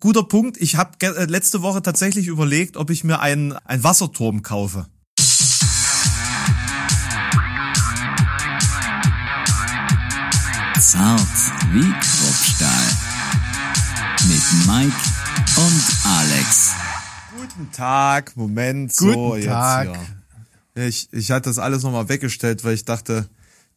guter Punkt. Ich habe äh, letzte Woche tatsächlich überlegt, ob ich mir einen, einen Wasserturm kaufe. Zart wie Kruppstahl. Mit Mike und Alex. Guten Tag, Moment, Guten so jetzt Tag. hier. Ich, ich hatte das alles nochmal weggestellt, weil ich dachte,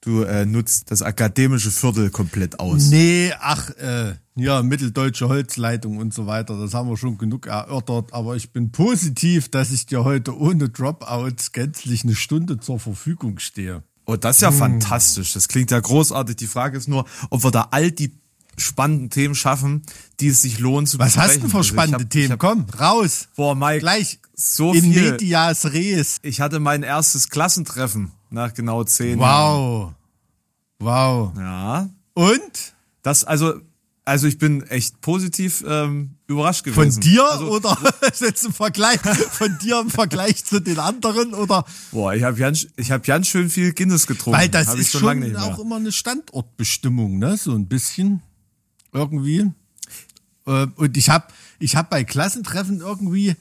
du äh, nutzt das akademische Viertel komplett aus. Nee, ach, äh, ja, mitteldeutsche Holzleitung und so weiter, das haben wir schon genug erörtert, aber ich bin positiv, dass ich dir heute ohne Dropouts gänzlich eine Stunde zur Verfügung stehe. Oh, das ist ja fantastisch. Das klingt ja großartig. Die Frage ist nur, ob wir da all die spannenden Themen schaffen, die es sich lohnt zu Was hast besprechen. du für Also spannende hab- Themen? Hab, Komm, raus. boah, Mike, Gleich so in viel. medias res. Ich hatte mein erstes Klassentreffen nach genau zehn Jahren. Wow. Wow. Ja. Und? Das, also, also ich bin echt positiv ähm, überrascht Von gewesen. dir also, oder ist jetzt im Vergleich von dir im Vergleich zu den anderen oder Boah, ich habe ganz, ich hab ganz schön viel Guinness getrunken. weil das Hab ist schon schon auch immer eine Standortbestimmung, ne? So ein bisschen irgendwie. Äh, Und ich habe ich hab bei Klassentreffen irgendwie,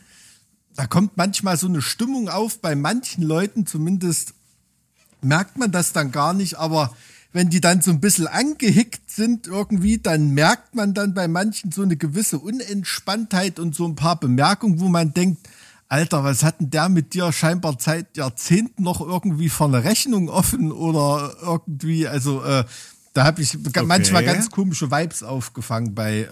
da kommt manchmal so eine Stimmung auf, bei manchen Leuten zumindest merkt man das dann gar nicht, aber wenn die dann so ein bisschen angehickt sind irgendwie, dann merkt man dann bei manchen so eine gewisse Unentspanntheit und so ein paar Bemerkungen, wo man denkt, Alter, was hat denn der mit dir scheinbar seit Jahrzehnten noch irgendwie vor eine Rechnung offen oder irgendwie, also äh, da habe ich manchmal ganz komische Vibes aufgefangen bei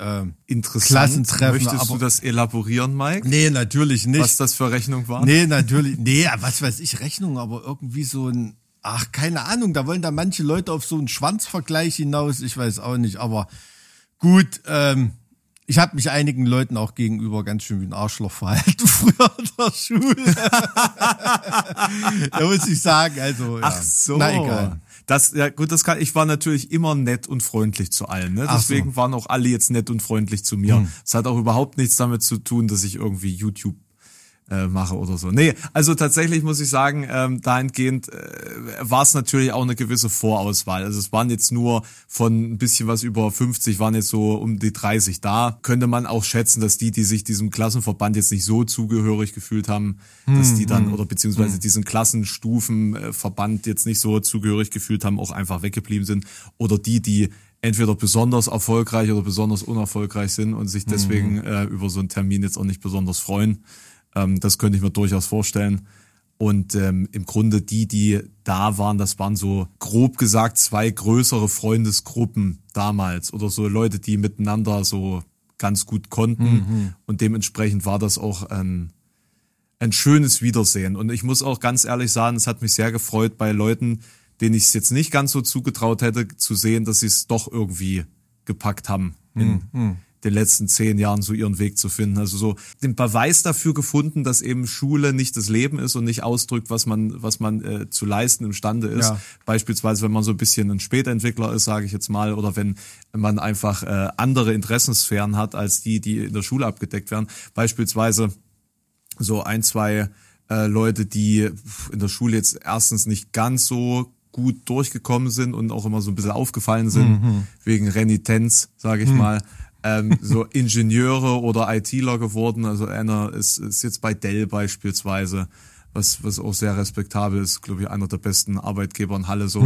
äh. Klassentreffen. Möchtest aber, du das elaborieren, Mike? Nee, natürlich nicht. Was das für Rechnung war? Nee, natürlich. Nee, was weiß ich, Rechnung, aber irgendwie so ein, ach, keine Ahnung, da wollen da manche Leute auf so einen Schwanzvergleich hinaus, ich weiß auch nicht, aber gut, ähm, ich habe mich einigen Leuten auch gegenüber ganz schön wie ein Arschloch verhalten früher in der Schule. da muss ich sagen, also. Ja. Ach so. Na egal. Das, ja gut, das kann, ich war natürlich immer nett und freundlich zu allen. Ne? Ach so. Hm. Deswegen waren auch alle jetzt nett und freundlich zu mir. Es hat auch überhaupt nichts damit zu tun, dass ich irgendwie YouTube äh, mache oder so. Nee, also tatsächlich muss ich sagen, ähm, dahingehend äh, war es natürlich auch eine gewisse Vorauswahl. Also es waren jetzt nur von ein bisschen was über 50, waren jetzt so um die 30 da. Könnte man auch schätzen, dass die, die sich diesem Klassenverband jetzt nicht so zugehörig gefühlt haben, dass die dann, oder beziehungsweise diesen Klassenstufenverband jetzt nicht so zugehörig gefühlt haben, auch einfach weggeblieben sind. Oder die, die entweder besonders erfolgreich oder besonders unerfolgreich sind und sich deswegen äh, über so einen Termin jetzt auch nicht besonders freuen. Ähm, das könnte ich mir durchaus vorstellen. Und ähm, im Grunde die, die da waren, das waren so grob gesagt zwei größere Freundesgruppen damals oder so Leute, die miteinander so ganz gut konnten. Und dementsprechend war das auch ein, ein schönes Wiedersehen. Und ich muss auch ganz ehrlich sagen, es hat mich sehr gefreut bei Leuten, denen ich es jetzt nicht ganz so zugetraut hätte, zu sehen, dass sie es doch irgendwie gepackt haben, in den letzten zehn Jahren so ihren Weg zu finden. Also so den Beweis dafür gefunden, dass eben Schule nicht das Leben ist und nicht ausdrückt, was man, was man äh, zu leisten imstande ist. Ja. Beispielsweise, wenn man so ein bisschen ein Spätentwickler ist, sage ich jetzt mal, oder wenn man einfach äh, andere Interessensphären hat als die, die in der Schule abgedeckt werden. Beispielsweise so ein, zwei äh, Leute, die in der Schule jetzt erstens nicht ganz so gut durchgekommen sind und auch immer so ein bisschen aufgefallen sind, wegen Renitenz, sage ich mal. Ähm, so Ingenieure oder ITler geworden. Also einer ist, ist jetzt bei Dell beispielsweise, was, was auch sehr respektabel ist, glaube ich, einer der besten Arbeitgeber in Halle. So.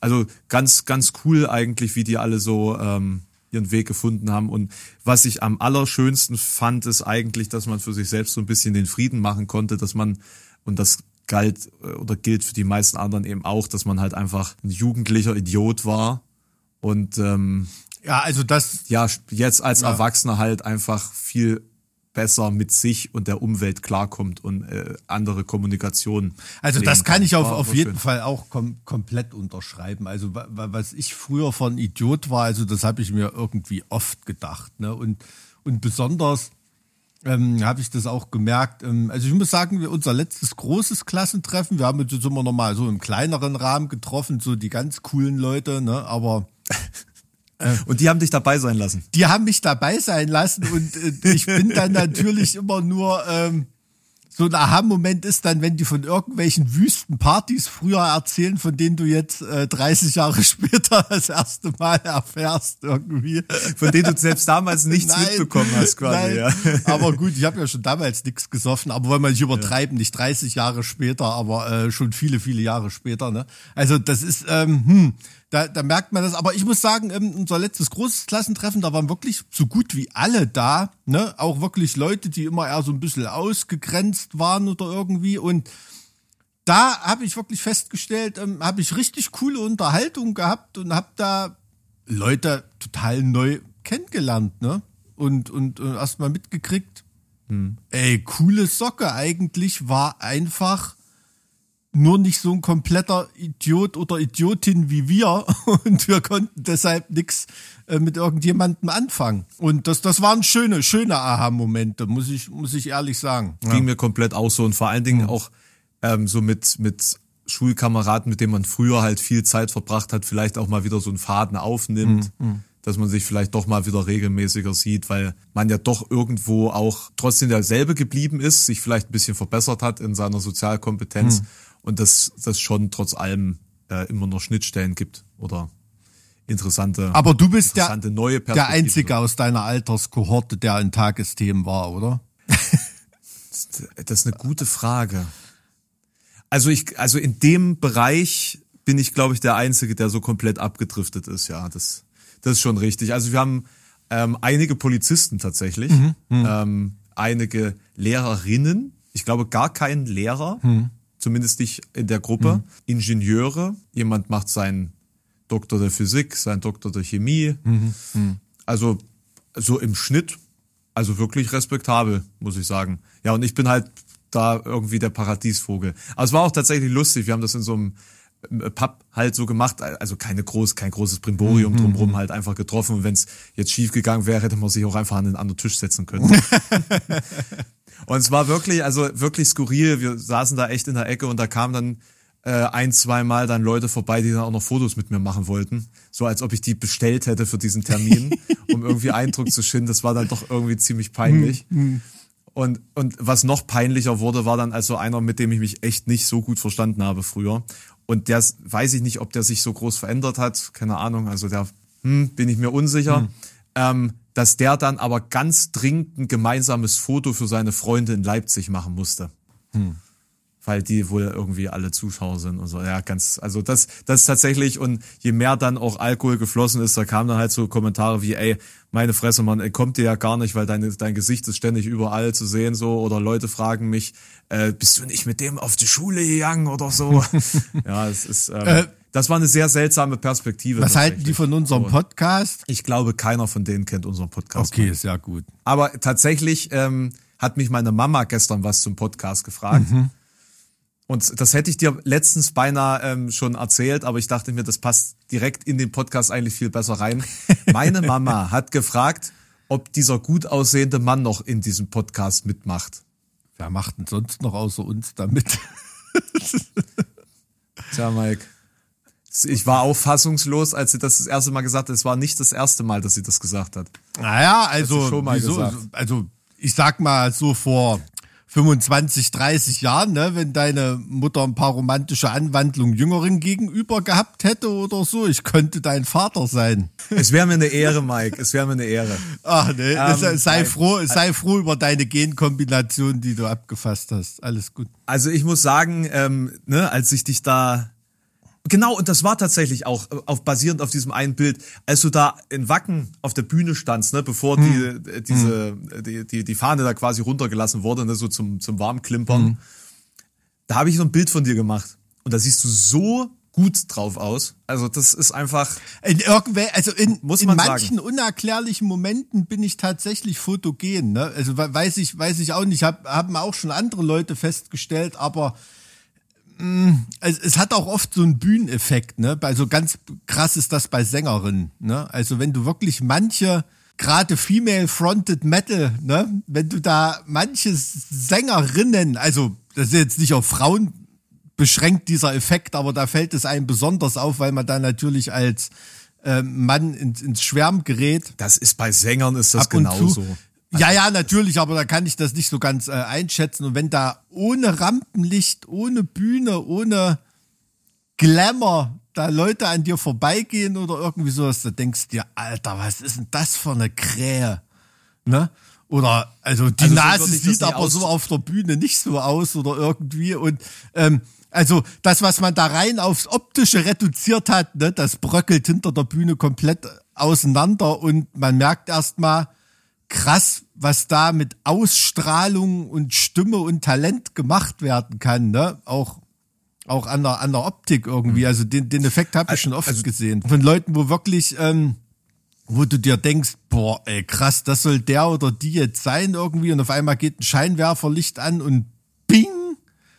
Also ganz, ganz cool eigentlich, wie die alle so ähm, ihren Weg gefunden haben. Und was ich am allerschönsten fand, ist eigentlich, dass man für sich selbst so ein bisschen den Frieden machen konnte, dass man, und das galt äh, oder gilt für die meisten anderen eben auch, dass man halt einfach ein jugendlicher Idiot war und ähm, Ja, also das, ja, jetzt als Erwachsener halt einfach viel besser mit sich und der Umwelt klarkommt und äh, andere Kommunikation. Also das kann ich auf, War- auf war jeden schön. Fall auch kom komplett unterschreiben. Also wa wa- was ich früher von Idiot war, also das habe ich mir irgendwie oft gedacht. Ne? Und, und besonders ähm, habe ich das auch gemerkt. Ähm, also ich muss sagen, wir, unser letztes großes Klassentreffen, wir haben uns jetzt immer noch mal so im kleineren Rahmen getroffen, so die ganz coolen Leute, ne? aber Und die haben dich dabei sein lassen. die haben mich dabei sein lassen und äh, ich bin dann natürlich immer nur ähm, so ein Aha-Moment ist dann, wenn die von irgendwelchen wüsten Partys früher erzählen, von denen du jetzt äh, 30 Jahre später das erste Mal erfährst irgendwie. Von denen du selbst damals nichts Nein, mitbekommen hast quasi. Nein. Ja. Aber gut, ich habe ja schon damals nichts gesoffen, aber wollen wir nicht übertreiben, nicht 30 Jahre später, aber äh, schon viele, viele Jahre später. Ne? Also das ist, ähm, hm, da, da merkt man das. Aber ich muss sagen, ähm, unser letztes großes Klassentreffen, da waren wirklich so gut wie alle da. Ne? Auch wirklich Leute, die immer eher so ein bisschen ausgegrenzt waren oder irgendwie. Und da habe ich wirklich festgestellt, ähm, habe ich richtig coole Unterhaltung gehabt und habe da Leute total neu kennengelernt, ne? Und, und, und erst mal mitgekriegt. Ey, coole Socke eigentlich war einfach nur nicht so ein kompletter Idiot oder Idiotin wie wir und wir konnten deshalb nichts äh, mit irgendjemandem anfangen. Und das, das waren schöne, schöne Aha-Momente, muss ich, muss ich ehrlich sagen. Ging mir komplett auch so und vor allen Dingen auch ähm, so mit, mit Schulkameraden, mit denen man früher halt viel Zeit verbracht hat, vielleicht auch mal wieder so einen Faden aufnimmt. Dass man sich vielleicht doch mal wieder regelmäßiger sieht, weil man ja doch irgendwo auch trotzdem derselbe geblieben ist, sich vielleicht ein bisschen verbessert hat in seiner Sozialkompetenz und dass das schon trotz allem äh, immer noch Schnittstellen gibt oder interessante, Aber du bist der, neue der. Einzige aus deiner Alterskohorte, der in Tagesthemen war, oder? Das ist eine gute Frage. Also ich, also in dem Bereich bin ich, glaube ich, der Einzige, der so komplett abgedriftet ist. Ja, das, das ist schon richtig. Also wir haben ähm, einige Polizisten tatsächlich, ähm, einige Lehrerinnen. Ich glaube gar keinen Lehrer, zumindest nicht in der Gruppe. Ingenieure. Jemand macht seinen Doktor der Physik, seinen Doktor der Chemie. Also so im Schnitt, also wirklich respektabel, muss ich sagen. Ja, und ich bin halt da irgendwie der Paradiesvogel. Aber es war auch tatsächlich lustig. Wir haben das in so einem äh, Pub halt so gemacht, also keine groß, kein großes Brimborium drumherum halt einfach getroffen. Und wenn es jetzt schief gegangen wäre, hätte man sich auch einfach an den anderen Tisch setzen können. und es war wirklich, also wirklich skurril. Wir saßen da echt in der Ecke und da kamen dann äh, ein, zwei Mal dann Leute vorbei, die dann auch noch Fotos mit mir machen wollten. So als ob ich die bestellt hätte für diesen Termin, um irgendwie Eindruck zu schinden. Das war dann doch irgendwie ziemlich peinlich. Und, und was noch peinlicher wurde, war dann also einer, mit dem ich mich echt nicht so gut verstanden habe früher. Und der weiß ich nicht, ob der sich so groß verändert hat. Keine Ahnung. Also der, hm, bin ich mir unsicher. Ähm, dass der dann aber ganz dringend ein gemeinsames Foto für seine Freunde in Leipzig machen musste. Weil die wohl irgendwie alle Zuschauer sind und so. Ja, ganz, also das, das ist tatsächlich, und je mehr dann auch Alkohol geflossen ist, da kamen dann halt so Kommentare wie, ey, meine Fresse, Mann, ey, kommt dir ja gar nicht, weil deine, dein Gesicht ist ständig überall zu sehen, so, oder Leute fragen mich, äh, bist du nicht mit dem auf die Schule gegangen oder so? ja, es ist, ähm, Äh, das war eine sehr seltsame Perspektive. Was halten die von unserem. Podcast? Ich glaube, keiner von denen kennt unseren Podcast. Okay, ist ja gut. Aber tatsächlich ähm, hat mich meine Mama gestern was zum Podcast gefragt. Und das hätte ich dir letztens beinahe ähm, schon erzählt, aber ich dachte mir, das passt direkt in den Podcast eigentlich viel besser rein. Meine Mama hat gefragt, ob dieser gut aussehende Mann noch in diesem Podcast mitmacht. Wer macht denn sonst noch außer uns damit? Tja, Mike. Ich war auch fassungslos, als sie das das erste Mal gesagt hat. Es war nicht das erste Mal, dass sie das gesagt hat. Naja, also, schon mal wieso, gesagt. also ich sag mal so vor 25, 30 Jahren, ne, wenn deine Mutter ein paar romantische Anwandlungen Jüngeren gegenüber gehabt hätte oder so, ich könnte dein Vater sein. Es wäre mir eine Ehre, Mike. Es wäre mir eine Ehre. Ach ne, Ähm, sei nein. froh, sei froh über deine Genkombination, die du abgefasst hast. Alles gut. Also ich muss sagen, ähm, ne, als ich dich da Genau, und das war tatsächlich auch äh, auf, basierend auf diesem einen Bild, als du da in Wacken auf der Bühne standst, ne, bevor die, äh, diese, äh, die, die, die Fahne da quasi runtergelassen wurde, ne, so zum, zum Warmklimpern. Da habe ich so ein Bild von dir gemacht. Und da siehst du so gut drauf aus. Also das ist einfach, In irgendwel, also in, in man manchen sagen. unerklärlichen Momenten bin ich tatsächlich fotogen. Ne? Also we- weiß ich, weiß ich auch nicht. Hab, haben auch schon andere Leute festgestellt, aber es, es hat auch oft so einen Bühneneffekt. Ne? Also ganz krass ist das bei Sängerinnen. Ne? Also wenn du wirklich manche gerade Female Fronted Metal, ne, wenn du da manche Sängerinnen, also das ist jetzt nicht auf Frauen beschränkt dieser Effekt, aber da fällt es einem besonders auf, weil man da natürlich als ähm, Mann ins, ins Schwärm gerät. das ist bei Sängern ist das genauso. Ja, ja, natürlich, aber da kann ich das nicht so ganz äh, einschätzen. Und wenn da ohne Rampenlicht, ohne Bühne, ohne Glamour da Leute an dir vorbeigehen oder irgendwie sowas, da denkst du dir, Alter, was ist denn das für eine Krähe? Ne? Oder also die Also so Nase das sieht aber so auf der Bühne nicht so aus oder irgendwie. Und ähm, also das, was man da rein aufs Optische reduziert hat, ne, das bröckelt hinter der Bühne komplett auseinander und man merkt erstmal krass, was da mit Ausstrahlung und Stimme und Talent gemacht werden kann, ne? Auch auch an der, an der Optik irgendwie. Also den, den Effekt habe ich schon oft gesehen. Von Leuten, wo wirklich, ähm, wo du dir denkst, boah, ey, krass, das soll der oder die jetzt sein irgendwie und auf einmal geht ein Scheinwerferlicht an und bing,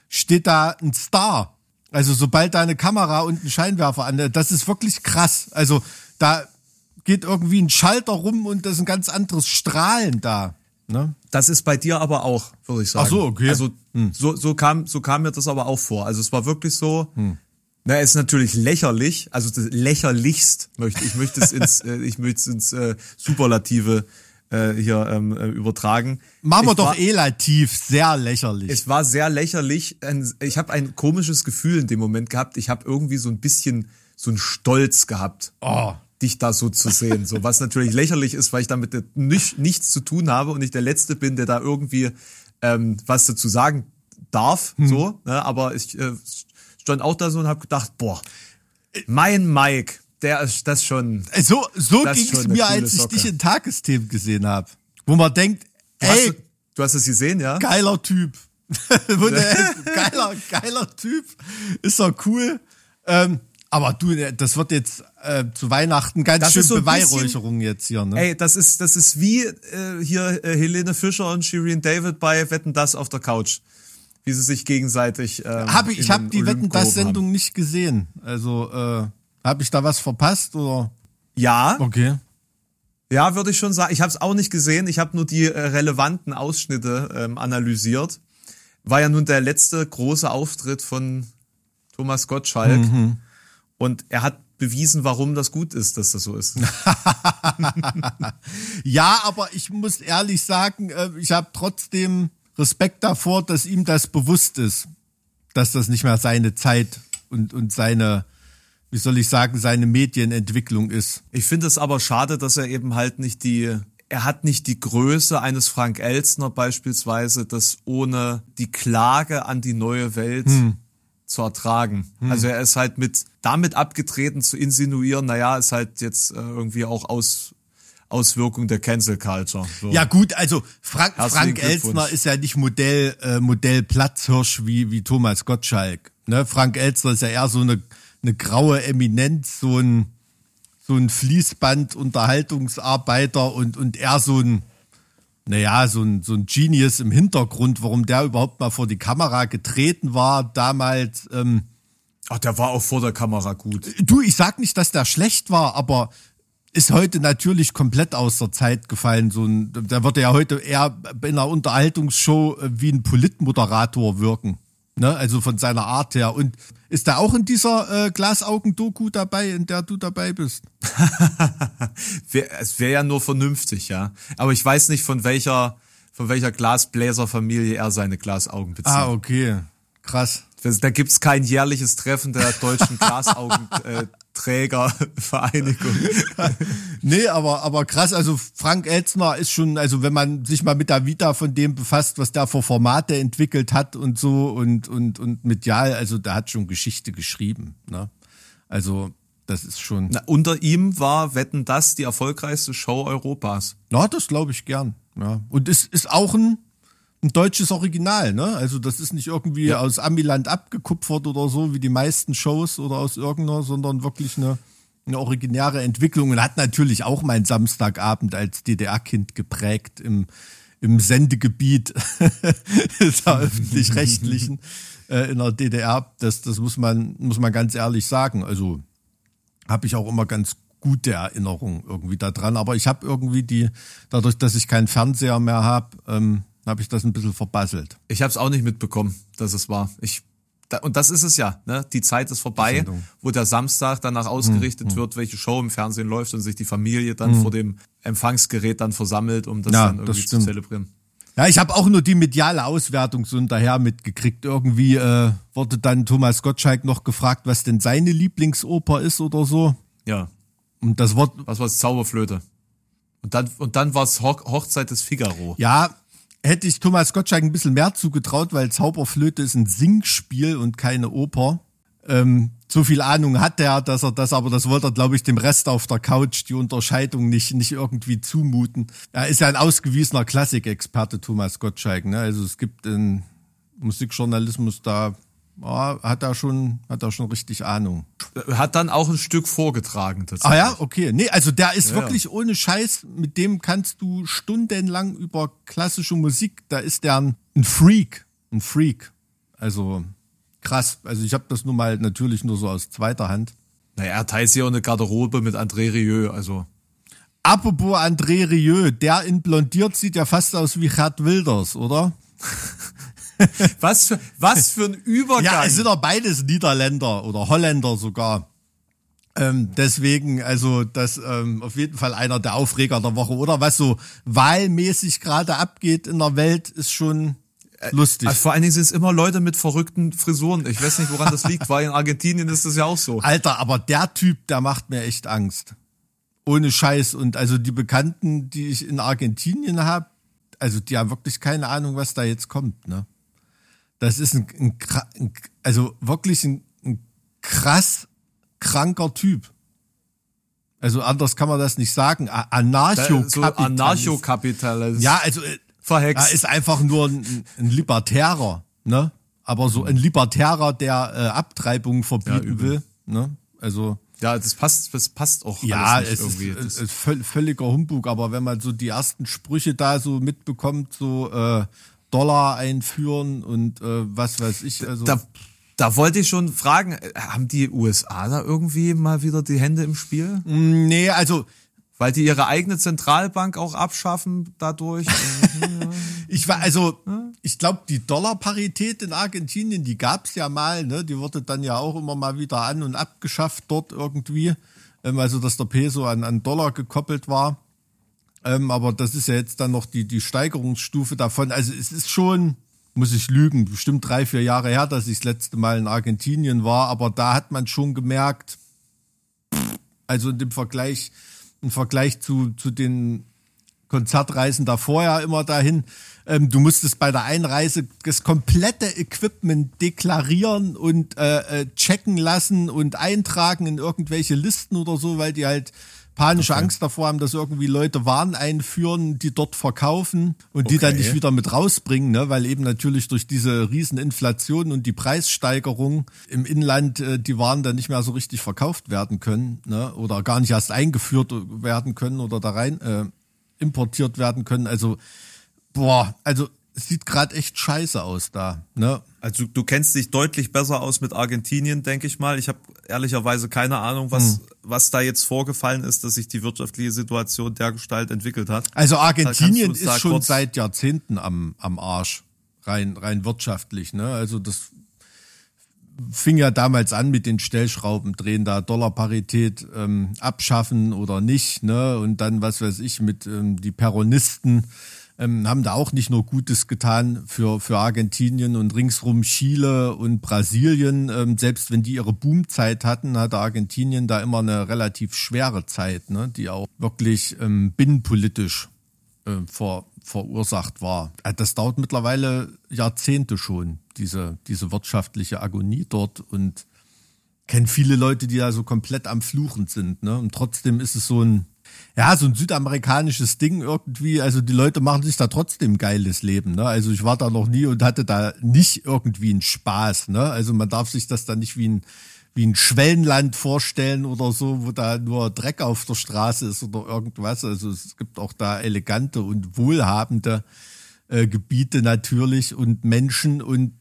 steht da ein Star. Also sobald da eine Kamera und ein Scheinwerfer an, das ist wirklich krass. Also da geht irgendwie ein Schalter rum und das ist ein ganz anderes Strahlen da. Ne? Das ist bei dir aber auch, würde ich sagen. Ach so, okay. Also so, so, kam, so kam mir das aber auch vor. Also es war wirklich so, Hm. na, es ist natürlich lächerlich, also das lächerlichst möchte ich möchte es ins, äh, ich möchte es ins äh, Superlative äh, hier ähm, äh, übertragen. Machen wir Ich doch war, elativ sehr lächerlich. Es war sehr lächerlich. Ich habe ein komisches Gefühl in dem Moment gehabt. Ich habe irgendwie so ein bisschen so einen Stolz gehabt. oh. Dich da so zu sehen. So, was natürlich lächerlich ist, weil ich damit nicht, nichts zu tun habe und ich der Letzte bin, der da irgendwie ähm, was dazu sagen darf. So, ne? aber ich äh, stand auch da so und habe gedacht, boah, mein Mike, der ist das schon. So, so ging es mir, als ich Socke. dich in Tagesthemen gesehen habe. Wo man denkt, hast, ey, du hast es gesehen, ja? geiler Typ. Geiler, geiler Typ. Ist doch cool. Ähm, aber du, das wird jetzt äh, zu Weihnachten ganz Das schön ist so Beweihräucherung jetzt hier. Ne? Ey, das ist das ist wie äh, hier äh, Helene Fischer und Shirin David bei Wetten das auf der Couch, wie sie sich gegenseitig. Ähm, hab ich ich habe die Olymp Wetten das gehoben haben. Sendung nicht gesehen. Also äh, habe ich da was verpasst oder? Ja, Okay. Ja, würde ich schon sagen. Ich habe es auch nicht gesehen. Ich habe nur die äh, relevanten Ausschnitte ähm, analysiert. War ja nun der letzte große Auftritt von Thomas Gottschalk. Und er hat bewiesen, warum das gut ist, dass das so ist. Ja, aber ich muss ehrlich sagen, äh, ich habe trotzdem Respekt davor, dass ihm das bewusst ist, dass das nicht mehr seine Zeit und, und seine, wie soll ich sagen, seine Medienentwicklung ist. Ich finde es aber schade, dass er eben halt nicht die, er hat nicht die Größe eines Frank Elstner beispielsweise, das ohne die Klage an die neue Welt zu ertragen. Also er ist halt mit, damit abgetreten zu insinuieren, naja, ist halt jetzt äh, irgendwie auch aus, Auswirkung der Cancel Culture. So. Ja gut, also Frank, Herzlichen Frank. Elstner ist ja nicht Modell, äh, Modell Platzhirsch wie, wie Thomas Gottschalk. Ne? Frank Elstner ist ja eher so eine, eine graue Eminenz, so ein, so ein Fließband-Unterhaltungsarbeiter und, und eher so ein, naja, so ein, so ein Genius im Hintergrund, warum der überhaupt mal vor die Kamera getreten war damals. Ähm, Ach, der war auch vor der Kamera gut. du, ich sag nicht, dass der schlecht war, aber ist heute natürlich komplett aus der Zeit gefallen. So ein, der würde ja heute eher in einer Unterhaltungsshow äh, wie ein Politmoderator wirken. Ne? Also von seiner Art her. Und ist da auch in dieser äh, Glasaugen-Doku dabei, in der du dabei bist? Es wäre ja nur vernünftig, ja. Aber ich weiß nicht, von welcher, von welcher Glasbläserfamilie er seine Glasaugen bezieht. Ah, okay. Krass. Da gibt's kein jährliches Treffen der deutschen Glasaugenträgervereinigung. Nee, aber, aber krass, also Frank Elzner ist schon, also wenn man sich mal mit der Vita von dem befasst, was der für Formate entwickelt hat und so und, und, und medial, also der hat schon Geschichte geschrieben. Ne? Also das ist schon, Na, unter ihm war Wetten das die erfolgreichste Show Europas. na, das glaube ich gern. Ja. Und ist, ist auch ein, ein deutsches Original, ne? Also das ist nicht irgendwie aus Amiland abgekupfert oder so, wie die meisten Shows oder aus irgendeiner, sondern wirklich eine, eine originäre Entwicklung und hat natürlich auch mein Samstagabend als DDR-Kind geprägt im, im Sendegebiet der öffentlich-rechtlichen äh, in der DDR. Das, das muss man, muss man ganz ehrlich sagen. Also habe ich auch immer ganz gute Erinnerungen irgendwie daran. Aber ich habe irgendwie die, dadurch, dass ich keinen Fernseher mehr habe, ähm, habe ich das ein bisschen verbasselt. Ich habe es auch nicht mitbekommen, dass es war. Ich da, und das ist es ja, ne? Die Zeit ist vorbei, wo der Samstag danach ausgerichtet wird, welche Show im Fernsehen läuft und sich die Familie dann vor dem Empfangsgerät dann versammelt, um das Ja, dann das irgendwie zu stimmt. zelebrieren. Ja, ich habe auch nur die mediale Auswertung so hinterher mitgekriegt. Irgendwie äh, wurde dann Thomas Gottschalk noch gefragt, was denn seine Lieblingsoper ist oder so. Ja. Und das Wort, Was war's? Zauberflöte. Und dann, und dann war's Ho Hochzeit des Figaro. ja, hätte ich Thomas Gottschalk ein bisschen mehr zugetraut, weil Zauberflöte ist ein Singspiel und keine Oper. Ähm, so viel Ahnung hat er, dass er das, aber das wollte er, glaube ich, dem Rest auf der Couch die Unterscheidung nicht, nicht irgendwie zumuten. Er ist ja ein ausgewiesener Klassikexperte, Thomas Gottschalk. Ne? Also es gibt in Musikjournalismus da, ja, hat er schon, hat er schon richtig Ahnung. Hat dann auch ein Stück vorgetragen Ah tatsächlich. ja, okay. Nee, also der ist Ja, wirklich ohne Scheiß, mit dem kannst du stundenlang über klassische Musik, da ist der ein, ein Freak, ein Freak. Also krass. Also ich habe das nun mal natürlich nur so aus zweiter Hand. Naja, er teilt sich auch eine Garderobe mit André Rieu, also. Apropos André Rieu, der in blondiert sieht ja fast aus wie Gerd Wilders, oder? Was für, was für ein Übergang. Ja, es sind doch beides Niederländer oder Holländer sogar. Ähm, deswegen, also das ähm, auf jeden Fall einer der Aufreger der Woche. Oder was so wahlmäßig gerade abgeht in der Welt, ist schon lustig. Also vor allen Dingen sind es immer Leute mit verrückten Frisuren. Ich weiß nicht, woran das liegt, weil in Argentinien ist das ja auch so. Alter, aber der Typ, der macht mir echt Angst. Ohne Scheiß. Und also die Bekannten, die ich in Argentinien habe, also die haben wirklich keine Ahnung, was da jetzt kommt. Ne? Das ist ein, ein, ein also wirklich ein, ein krass kranker Typ. Also anders kann man das nicht sagen. So Anarcho-Kapitalist. Anarchokapitalist. ja, also äh, Verhext. er ist einfach nur ein, ein Libertärer, ne? Aber so ein Libertärer, der äh, Abtreibungen verbieten übel. will, ne? Also Ja, das passt, das passt auch ja, es ist, irgendwie. ist völ- völliger Humbug, aber wenn man so die ersten Sprüche da so mitbekommt, so äh, Dollar einführen und äh, was weiß ich, also da, da wollte ich schon fragen, äh, haben die USA da irgendwie mal wieder die Hände im Spiel? nee, also Weil die ihre eigene Zentralbank auch abschaffen dadurch? ich war also ich glaube die Dollarparität in Argentinien, die gab's ja mal, ne, die wurde dann ja auch immer mal wieder an und abgeschafft dort irgendwie, ähm, also dass der Peso an an Dollar gekoppelt war. Ähm, aber das ist ja jetzt dann noch die, die Steigerungsstufe davon. Also es ist schon, muss ich lügen, bestimmt drei, vier Jahre her, dass ich das letzte Mal in Argentinien war. Aber da hat man schon gemerkt, also in dem Vergleich, im Vergleich zu, zu den Konzertreisen davor ja immer dahin, ähm, du musstest bei der Einreise das komplette Equipment deklarieren und äh, äh, checken lassen und eintragen in irgendwelche Listen oder so, weil die halt panische Angst davor haben, dass irgendwie Leute Waren einführen, die dort verkaufen und die dann Okay. nicht wieder mit rausbringen, ne? weil eben natürlich durch diese Rieseninflation und die Preissteigerung im Inland äh, die Waren dann nicht mehr so richtig verkauft werden können ne? oder gar nicht erst eingeführt werden können oder da rein äh, importiert werden können. Also, boah, also sieht gerade echt scheiße aus da. Ne? Also du kennst dich deutlich besser aus mit Argentinien, denke ich mal. Ich habe ehrlicherweise keine Ahnung, was, Hm. was da jetzt vorgefallen ist, dass sich die wirtschaftliche Situation der Gestalt entwickelt hat. Also Argentinien ist schon seit Jahrzehnten am, am Arsch, rein, rein wirtschaftlich. Ne? Also das fing ja damals an mit den Stellschrauben drehen, da Dollarparität ähm, abschaffen oder nicht. Ne? Und dann, was weiß ich, mit ähm, die Peronisten ähm, haben da auch nicht nur Gutes getan für, für Argentinien und ringsrum Chile und Brasilien. Ähm, selbst wenn die ihre Boomzeit hatten, hatte Argentinien da immer eine relativ schwere Zeit, ne? die auch wirklich ähm, binnenpolitisch äh, ver, verursacht war. Äh, Das dauert mittlerweile Jahrzehnte schon, diese, diese wirtschaftliche Agonie dort und kenne viele Leute, die da so komplett am Fluchen sind. Ne? Und trotzdem ist es so ein, ja, so ein südamerikanisches Ding irgendwie. Also die Leute machen sich da trotzdem geiles Leben. Ne? Also ich war da noch nie und hatte da nicht irgendwie einen Spaß. Ne? Also man darf sich das da nicht wie ein wie ein Schwellenland vorstellen oder so, wo da nur Dreck auf der Straße ist oder irgendwas. Also es gibt auch da elegante und wohlhabende äh, Gebiete natürlich und Menschen und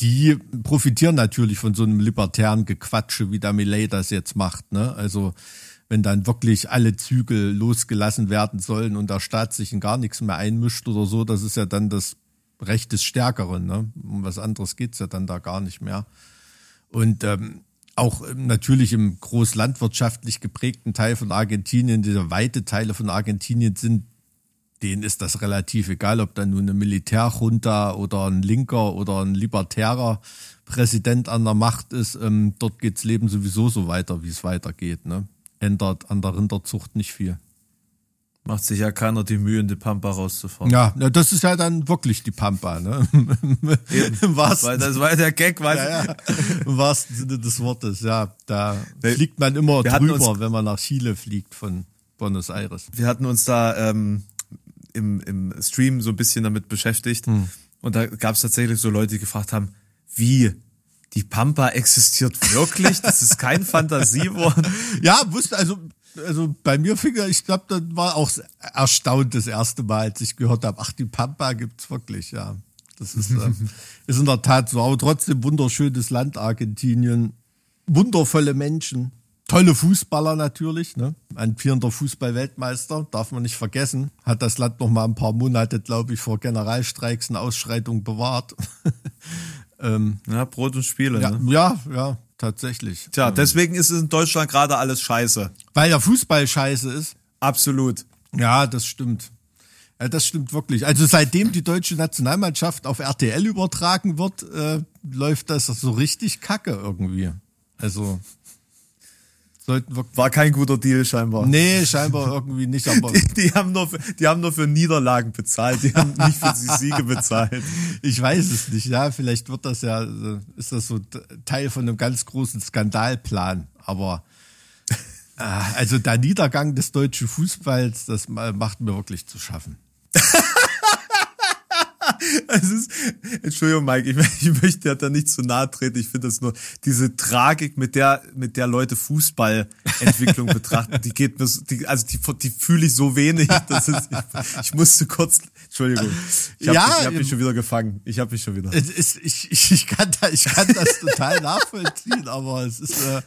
die profitieren natürlich von so einem libertären Gequatsche, wie der Millet das jetzt macht. Ne? Also wenn dann wirklich alle Zügel losgelassen werden sollen und der Staat sich in gar nichts mehr einmischt oder so, das ist ja dann das Recht des Stärkeren. Ne? Um was anderes geht's ja dann da gar nicht mehr. Und ähm, auch ähm, natürlich im großlandwirtschaftlich geprägten Teil von Argentinien, diese weite Teile von Argentinien sind, denen ist das relativ egal, ob da nun eine Militärjunta oder ein linker oder ein libertärer Präsident an der Macht ist. Ähm, dort geht's Leben sowieso so weiter, wie es weitergeht. Ne? Ändert an der Rinderzucht nicht viel. Macht sich ja keiner die Mühe, in die Pampa rauszufahren. Ja, na, das ist ja dann wirklich die Pampa, ne? Im wahrsten, Weil das war der Gag, du? ja, ja. Im wahrsten Sinne des Wortes, ja. Da fliegt man immer drüber, uns- wenn man nach Chile fliegt von Buenos Aires. wir hatten uns da ähm, im, im Stream so ein bisschen damit beschäftigt. Und da gab es tatsächlich so Leute, die gefragt haben, wie? Die Pampa existiert wirklich? Das ist kein Fantasiewort. Ja, wusste, also, also bei mir fing er, ich glaube, das war auch erstaunt das erste Mal, als ich gehört habe, ach, die Pampa gibt's wirklich, ja. Das ist, ähm, ist in der Tat so, aber trotzdem wunderschönes Land, Argentinien. Wundervolle Menschen. Tolle Fußballer natürlich, ne? Ein vierender Fußball-Weltmeister, darf man nicht vergessen. Hat das Land noch mal ein paar Monate, glaube ich, vor Generalstreiks und Ausschreitungen bewahrt. ähm, Ja, Brot und Spiele. ja, Ne? ja, ja, tatsächlich. Tja, deswegen ist es in Deutschland gerade alles scheiße. Weil der Fußball scheiße ist. Absolut. Ja, das stimmt. Ja, das stimmt wirklich. Also seitdem die deutsche Nationalmannschaft auf RTL übertragen wird, äh, läuft das so richtig kacke irgendwie. Also sollten wir. War kein guter Deal scheinbar. Nee, scheinbar irgendwie nicht, aber Die, die, haben nur für, die haben nur für Niederlagen bezahlt, die haben nicht für die Siege bezahlt. ich weiß es nicht. Ja, vielleicht wird das ja, äh, ist das so Teil von einem ganz großen Skandalplan. Aber äh, also der Niedergang des deutschen Fußballs, das ma- macht mir wirklich zu schaffen. Es ist, Entschuldigung, Mike, ich, ich möchte ja da nicht zu nahe treten. Ich finde das nur, diese Tragik, mit der, mit der Leute Fußballentwicklung betrachten, die geht mir, so- die, also die, die fühle ich so wenig. Das ist, ich, ich musste kurz, Entschuldigung, ich habe Ja, mich, ich hab mich schon wieder gefangen. Ich habe mich schon wieder. Ist, ich, ich, ich, kann da, ich kann das total nachvollziehen, aber es ist, äh,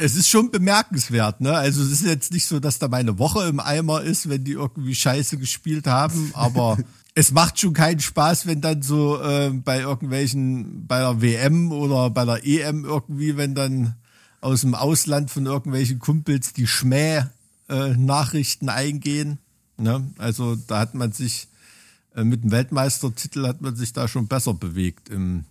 es ist schon bemerkenswert, ne? Also es ist jetzt nicht so, dass da meine Woche im Eimer ist, wenn die irgendwie Scheiße gespielt haben, aber es macht schon keinen Spaß, wenn dann so äh, bei irgendwelchen, bei der WM oder bei der EM irgendwie, wenn dann aus dem Ausland von irgendwelchen Kumpels die Schmäh-Nachrichten eingehen. Ne? Also da hat man sich äh, mit dem Weltmeistertitel hat man sich da schon besser bewegt im,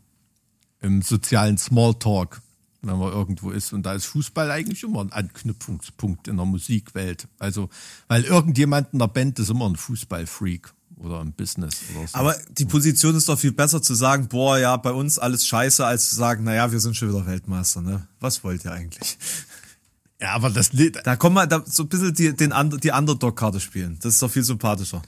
im sozialen Smalltalk, wenn man irgendwo ist. Und da ist Fußball eigentlich immer ein Anknüpfungspunkt in der Musikwelt. Also, weil irgendjemand in der Band ist immer ein Fußballfreak oder im Business oder so. Aber die Position ist doch viel besser zu sagen, boah, ja, bei uns alles scheiße, als zu sagen, naja, wir sind schon wieder Weltmeister, ne? Was wollt ihr eigentlich? ja, aber das Da kommen wir da so ein bisschen die, den, die Underdog-Karte spielen. Das ist doch viel sympathischer.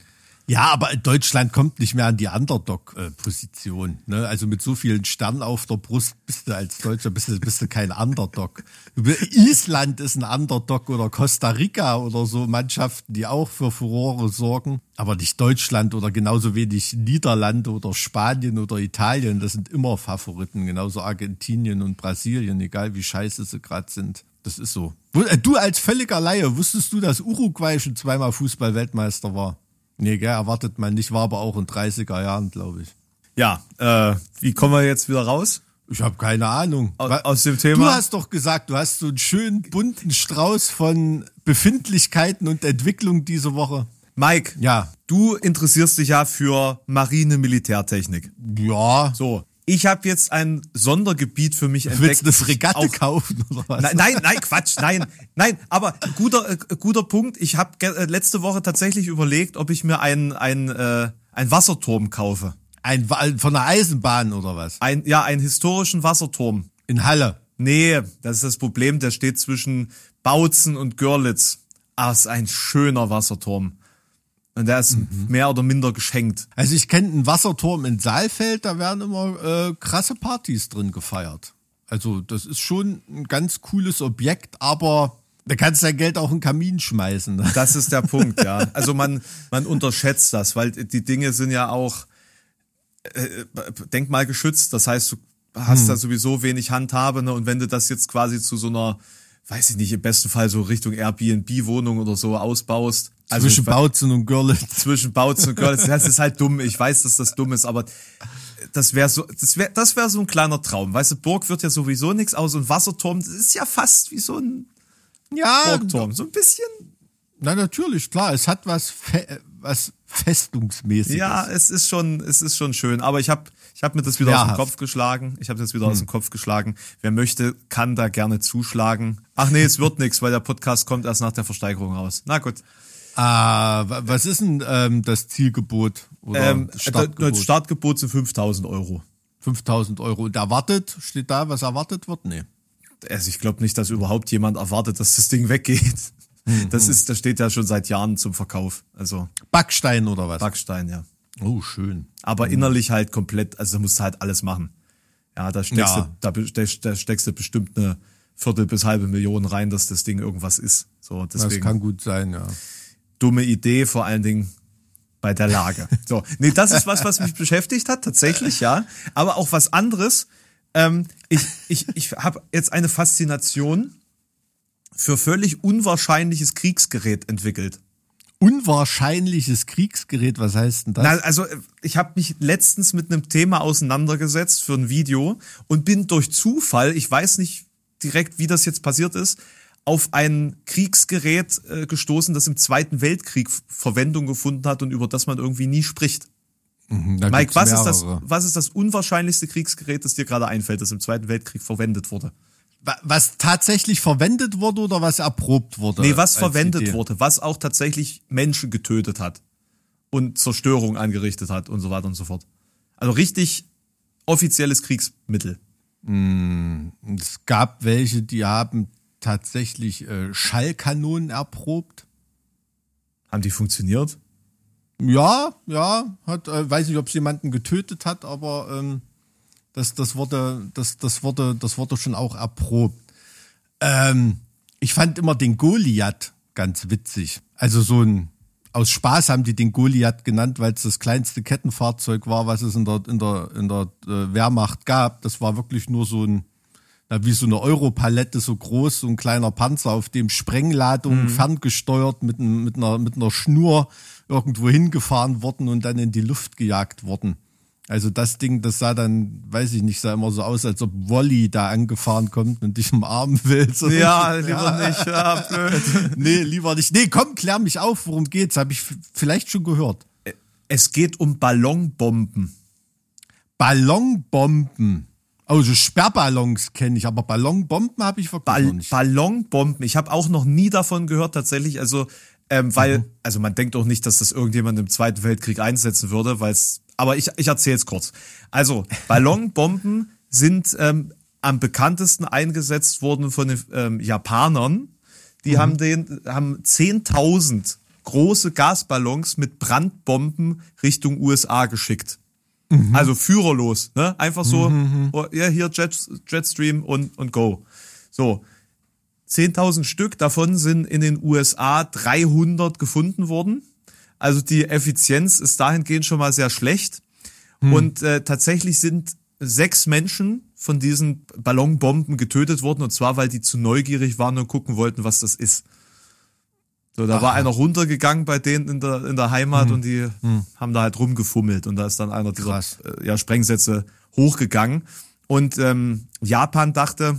Ja, aber Deutschland kommt nicht mehr an die Underdog-Position. Ne? Also mit so vielen Sternen auf der Brust bist du als Deutscher bist du, bist du kein Underdog. Island ist ein Underdog oder Costa Rica oder so Mannschaften, die auch für Furore sorgen. Aber nicht Deutschland oder genauso wenig Niederlande oder Spanien oder Italien. Das sind immer Favoriten. Genauso Argentinien und Brasilien, egal wie scheiße sie gerade sind. Das ist so. Äh, Du als völliger Laie, wusstest du, dass Uruguay schon zweimal Fußball-Weltmeister war? Nee, gell, erwartet man nicht, war aber auch in 30er Jahren, glaube ich. Ja, äh, wie kommen wir jetzt wieder raus? Ich habe keine Ahnung. Aus, aus dem Du Thema? hast doch gesagt, du hast so einen schönen bunten Strauß von Befindlichkeiten und Entwicklung diese Woche. Mike, Ja. du interessierst dich ja für marine Militärtechnik. Ja. So, ich habe jetzt ein Sondergebiet für mich entdeckt. Willst du eine Fregatte Auf- kaufen oder was? Nein, nein, nein, Quatsch, nein, nein. Aber guter, äh, guter Punkt. Ich habe äh, letzte Woche tatsächlich überlegt, ob ich mir einen, einen, äh, einen Wasserturm kaufe. Ein, von der Eisenbahn oder was? Ein, ja, einen historischen Wasserturm. In Halle. Nee, das ist das Problem. Der steht zwischen Bautzen und Görlitz. Ah, ist ein schöner Wasserturm. Und der ist mehr oder minder geschenkt. Also ich kenne einen Wasserturm in Saalfeld, da werden immer äh, krasse Partys drin gefeiert. Also das ist schon ein ganz cooles Objekt, aber da kannst du dein Geld auch in den Kamin schmeißen. Das ist der Punkt, ja. Also man, man unterschätzt das, weil die Dinge sind ja auch äh, denkmalgeschützt. Das heißt, du hast da sowieso wenig Handhabe, ne? Und wenn du das jetzt quasi zu so einer weiß ich nicht, im besten Fall so Richtung Airbnb-Wohnung oder so ausbaust. Also zwischen Bautzen und Görlitz. Zwischen Bautzen und Görlitz. Das ist halt dumm. Ich weiß, dass das dumm ist, aber das wäre so, das wäre, das wäre so ein kleiner Traum. Weißt du, Burg wird ja sowieso nichts aus und Wasserturm, das ist ja fast wie so ein ja, Burgturm. So ein bisschen. Na, natürlich, klar. Es hat was, was Festungsmäßiges. Ja, es ist schon, es ist schon schön. Aber ich habe ich hab mir das wieder Lehrhaft. aus dem Kopf geschlagen. Ich habe das wieder hm. aus dem Kopf geschlagen. Wer möchte, kann da gerne zuschlagen. Ach nee, es wird nichts, weil der Podcast kommt erst nach der Versteigerung raus. Na gut. Ah, was ist denn ähm, das Zielgebot oder ähm, Startgebot? Das Startgebot sind 5000 Euro. 5000 Euro. Und erwartet, steht da, was erwartet wird? Nee. Also ich glaube nicht, dass überhaupt jemand erwartet, dass das Ding weggeht. Mhm. Das ist, das steht ja schon seit Jahren zum Verkauf. Also Backstein oder was? Backstein, ja. Oh, schön. Aber mhm. innerlich halt komplett, also da musst du halt alles machen. Ja, da steckst, ja. Du, da, da steckst du bestimmt eine Viertel bis halbe Million rein, dass das Ding irgendwas ist. So, deswegen. Das kann gut sein, ja. Dumme Idee, vor allen Dingen bei der Lage. So, nee, das ist was, was mich beschäftigt hat, tatsächlich, ja. Aber auch was anderes. Ähm, ich ich, ich habe jetzt eine Faszination für völlig unwahrscheinliches Kriegsgerät entwickelt. Unwahrscheinliches Kriegsgerät, was heißt denn das? Na, also ich habe mich letztens mit einem Thema auseinandergesetzt für ein Video und bin durch Zufall, ich weiß nicht direkt, wie das jetzt passiert ist, auf ein Kriegsgerät äh, gestoßen, das im Zweiten Weltkrieg Verwendung gefunden hat und über das man irgendwie nie spricht. Mhm, Mike, was ist, das, was ist das unwahrscheinlichste Kriegsgerät, das dir gerade einfällt, das im Zweiten Weltkrieg verwendet wurde? Was tatsächlich verwendet wurde oder was erprobt wurde? Nee, was verwendet Idee? wurde, was auch tatsächlich Menschen getötet hat und Zerstörung angerichtet hat und so weiter und so fort. Also richtig offizielles Kriegsmittel. Mm, es gab welche, die haben tatsächlich äh, Schallkanonen erprobt. Haben die funktioniert? Ja, ja, hat, äh, weiß nicht, ob es jemanden getötet hat, aber ähm, das, das, wurde, das, das, wurde, das wurde schon auch erprobt. Ähm, ich fand immer den Goliath ganz witzig. Also so ein, aus Spaß haben die den Goliath genannt, weil es das kleinste Kettenfahrzeug war, was es in der, in der, in der äh, Wehrmacht gab. Das war wirklich nur so ein, na, wie so eine Europalette so groß, so ein kleiner Panzer, auf dem Sprengladungen mhm. ferngesteuert mit, mit, einer, mit einer Schnur irgendwo hingefahren worden und dann in die Luft gejagt worden. Also das Ding, das sah dann, weiß ich nicht, sah immer so aus, als ob Wolli da angefahren kommt und dich umarmen will. So. Ja, lieber ja. nicht. Ja, blöd. nee, lieber nicht. Nee, komm, klär mich auf, worum geht's? Habe ich vielleicht schon gehört. Es geht um Ballonbomben. Ballonbomben. Also Sperrballons kenne ich, aber Ballonbomben habe ich wirklich Ball noch nicht. Ballonbomben. Ich habe auch noch nie davon gehört tatsächlich. Also ähm, weil, mhm. also man denkt auch nicht, dass das irgendjemand im Zweiten Weltkrieg einsetzen würde, weil es aber ich, ich erzähle es kurz. Also, Ballonbomben sind ähm, am bekanntesten eingesetzt worden von den ähm, Japanern. Die mhm. haben den, haben 10.000 große Gasballons mit Brandbomben Richtung USA geschickt. Mhm. Also führerlos, ne? Einfach so, mhm. mhm. oh, ja, hier Jet, Jetstream und, und go. So. 10.000 Stück, davon sind in den USA 300 gefunden worden. Also die Effizienz ist dahingehend schon mal sehr schlecht. Hm. Und äh, tatsächlich sind sechs Menschen von diesen Ballonbomben getötet worden. Und zwar, weil die zu neugierig waren und gucken wollten, was das ist. So, da Aha. war einer runtergegangen bei denen in der, in der Heimat hm. und die hm. haben da halt rumgefummelt. Und da ist dann einer dieser äh, ja, Sprengsätze hochgegangen. Und ähm, Japan dachte,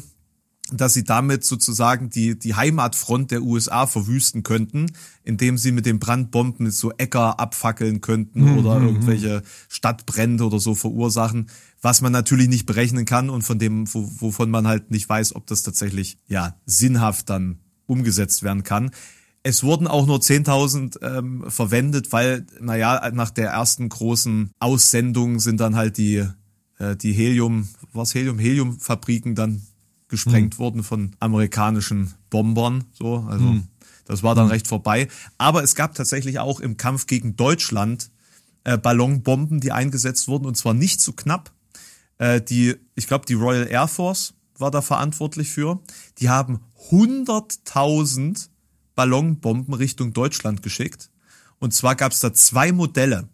dass sie damit sozusagen die, die Heimatfront der USA verwüsten könnten, indem sie mit den Brandbomben so Äcker abfackeln könnten mhm. oder mhm, irgendwelche mhm. Stadtbrände oder so verursachen, was man natürlich nicht berechnen kann und von dem, wovon man halt nicht weiß, ob das tatsächlich, ja, sinnhaft dann umgesetzt werden kann. Es wurden auch nur 10.000 ähm, verwendet, weil, naja, nach der ersten großen Aussendung sind dann halt die, äh, die Helium, was Helium, Heliumfabriken dann gesprengt mhm. wurden von amerikanischen Bombern. So, also mhm. das war dann mhm. recht vorbei. Aber es gab tatsächlich auch im Kampf gegen Deutschland äh, Ballonbomben, die eingesetzt wurden und zwar nicht zu so knapp. Äh, die, ich glaube, die Royal Air Force war da verantwortlich für. Die haben 100.000 Ballonbomben Richtung Deutschland geschickt. Und zwar gab es da zwei Modelle.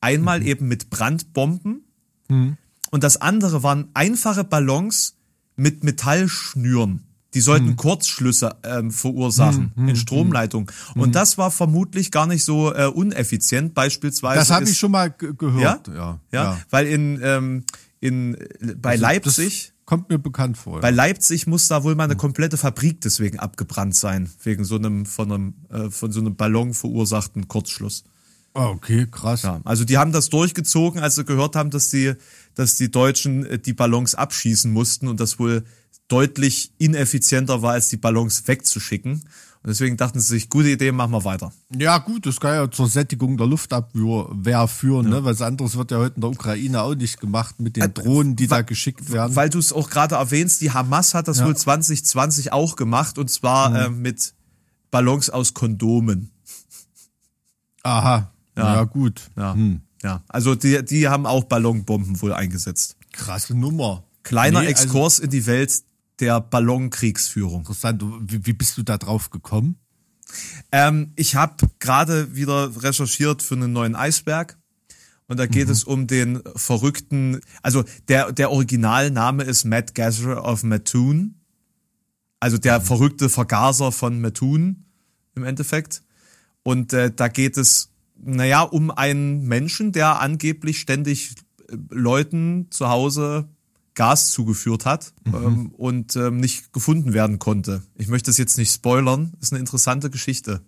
Einmal mhm. eben mit Brandbomben mhm. und das andere waren einfache Ballons mit Metallschnüren. Die sollten Kurzschlüsse ähm, verursachen in Stromleitungen. Und das war vermutlich gar nicht so äh, uneffizient. Beispielsweise Das habe ich schon mal ge- gehört. ja? Ja, ja, weil in ähm, in bei Also Leipzig kommt mir bekannt vor. bei Leipzig muss da wohl mal eine komplette Fabrik deswegen abgebrannt sein wegen so einem von einem äh, von so einem Ballon verursachten Kurzschluss. Ah, okay, krass. Ja, also die haben das durchgezogen, als sie gehört haben, dass die dass die Deutschen äh, die Ballons abschießen mussten und das wohl deutlich ineffizienter war, als die Ballons wegzuschicken. Und deswegen dachten sie sich, gute Idee, machen wir weiter. Ja, gut, das kann ja zur Sättigung der Luftabwehr führen, ne? Was anderes wird ja heute in der Ukraine auch nicht gemacht mit den Drohnen, die da geschickt werden. Weil du es auch gerade erwähnst, die Hamas hat das Ja. wohl 2020 auch gemacht und zwar äh, mit Ballons aus Kondomen. Aha. Ja, ja gut. Ja, Hm. ja. Also die, die haben auch Ballonbomben wohl eingesetzt. Krasse Nummer. Kleiner Nee, also Exkurs in die Welt der Ballonkriegsführung. interessant. Wie, wie bist du da drauf gekommen? Ähm, ich habe gerade wieder recherchiert für einen neuen Eisberg. Und da geht es um den verrückten, also der, der Originalname ist Matt Gasser of Mattoon. Also der verrückte Vergaser von Mattoon im Endeffekt. Und äh, da geht es, naja, um einen Menschen, der angeblich ständig äh, Leuten zu Hause Gas zugeführt hat ähm, und ähm, nicht gefunden werden konnte. Ich möchte es jetzt nicht spoilern, ist eine interessante Geschichte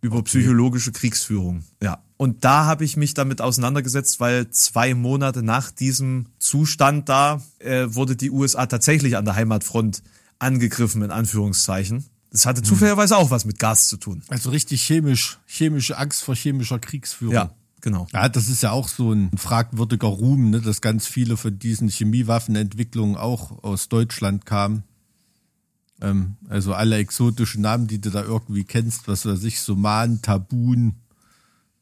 über psychologische Kriegsführung. Ja. Und da habe ich mich damit auseinandergesetzt, weil zwei Monate nach diesem Zustand da äh, wurde die USA tatsächlich an der Heimatfront angegriffen, in Anführungszeichen. Das hatte zufälligerweise auch was mit Gas zu tun. Also richtig chemisch, chemische Angst vor chemischer Kriegsführung. Ja, genau. Ja, das ist ja auch so ein fragwürdiger Ruhm, ne, dass ganz viele von diesen Chemiewaffenentwicklungen auch aus Deutschland kamen. Ähm, also alle exotischen Namen, die du da irgendwie kennst, was weiß ich, Soman, Tabun,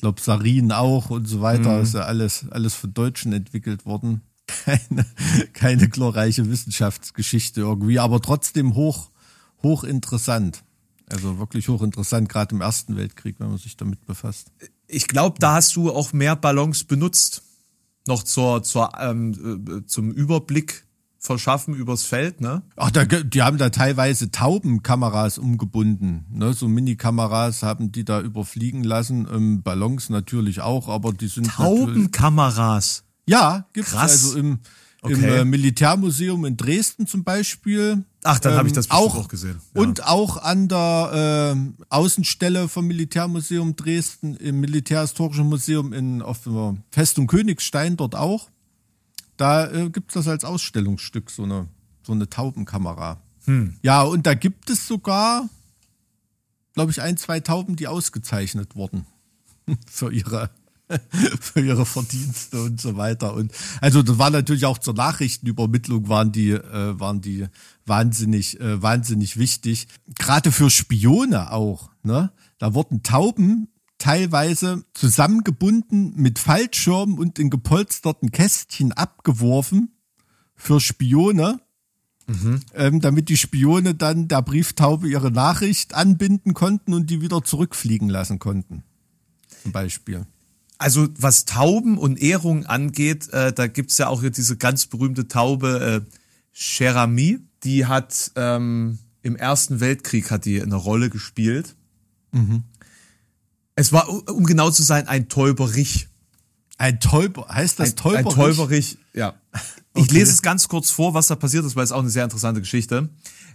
glaub Sarin auch und so weiter, ist ja alles, alles von Deutschen entwickelt worden. Keine, keine glorreiche Wissenschaftsgeschichte irgendwie, aber trotzdem hoch, hochinteressant. Also wirklich hochinteressant, gerade im Ersten Weltkrieg, wenn man sich damit befasst. Ich glaube, da hast du auch mehr Ballons benutzt. Noch zur, zur, ähm, äh, zum Überblick verschaffen übers Feld, ne? Ach, da, die haben da teilweise Taubenkameras umgebunden. Ne? So Mini-Kameras haben die da überfliegen lassen. Ähm, Ballons natürlich auch, aber die sind Taubenkameras. Ja, gibt's Krass. also im, im Okay. äh, Militärmuseum in Dresden zum Beispiel. Ach, dann habe ich das auch, auch gesehen. Ja. Und auch an der äh, Außenstelle vom Militärmuseum Dresden, im Militärhistorischen Museum in auf der Festung Königstein dort auch. Da äh, gibt's das als Ausstellungsstück, so eine, so eine Taubenkamera. Hm. Ja, und da gibt es sogar, glaube ich, ein, zwei Tauben, die ausgezeichnet wurden für ihre für ihre Verdienste und so weiter. Und also das war natürlich auch zur Nachrichtenübermittlung waren die äh, waren die wahnsinnig äh, wahnsinnig wichtig. Gerade für Spione auch. Ne, da wurden Tauben teilweise zusammengebunden mit Fallschirmen und in gepolsterten Kästchen abgeworfen für Spione. Ähm, damit die Spione dann der Brieftaube ihre Nachricht anbinden konnten und die wieder zurückfliegen lassen konnten. Zum Beispiel. Also was Tauben und Ehrung angeht, äh, da gibt's ja auch hier diese ganz berühmte Taube äh, Cherami. Die hat ähm, im Ersten Weltkrieg hat die eine Rolle gespielt. Es war, um genau zu sein, ein Täuberich. Ein Täuber, heißt das Ein, Täuberich? ein Täuberich, ja. Ich Okay. lese es ganz kurz vor, was da passiert ist, weil es auch eine sehr interessante Geschichte.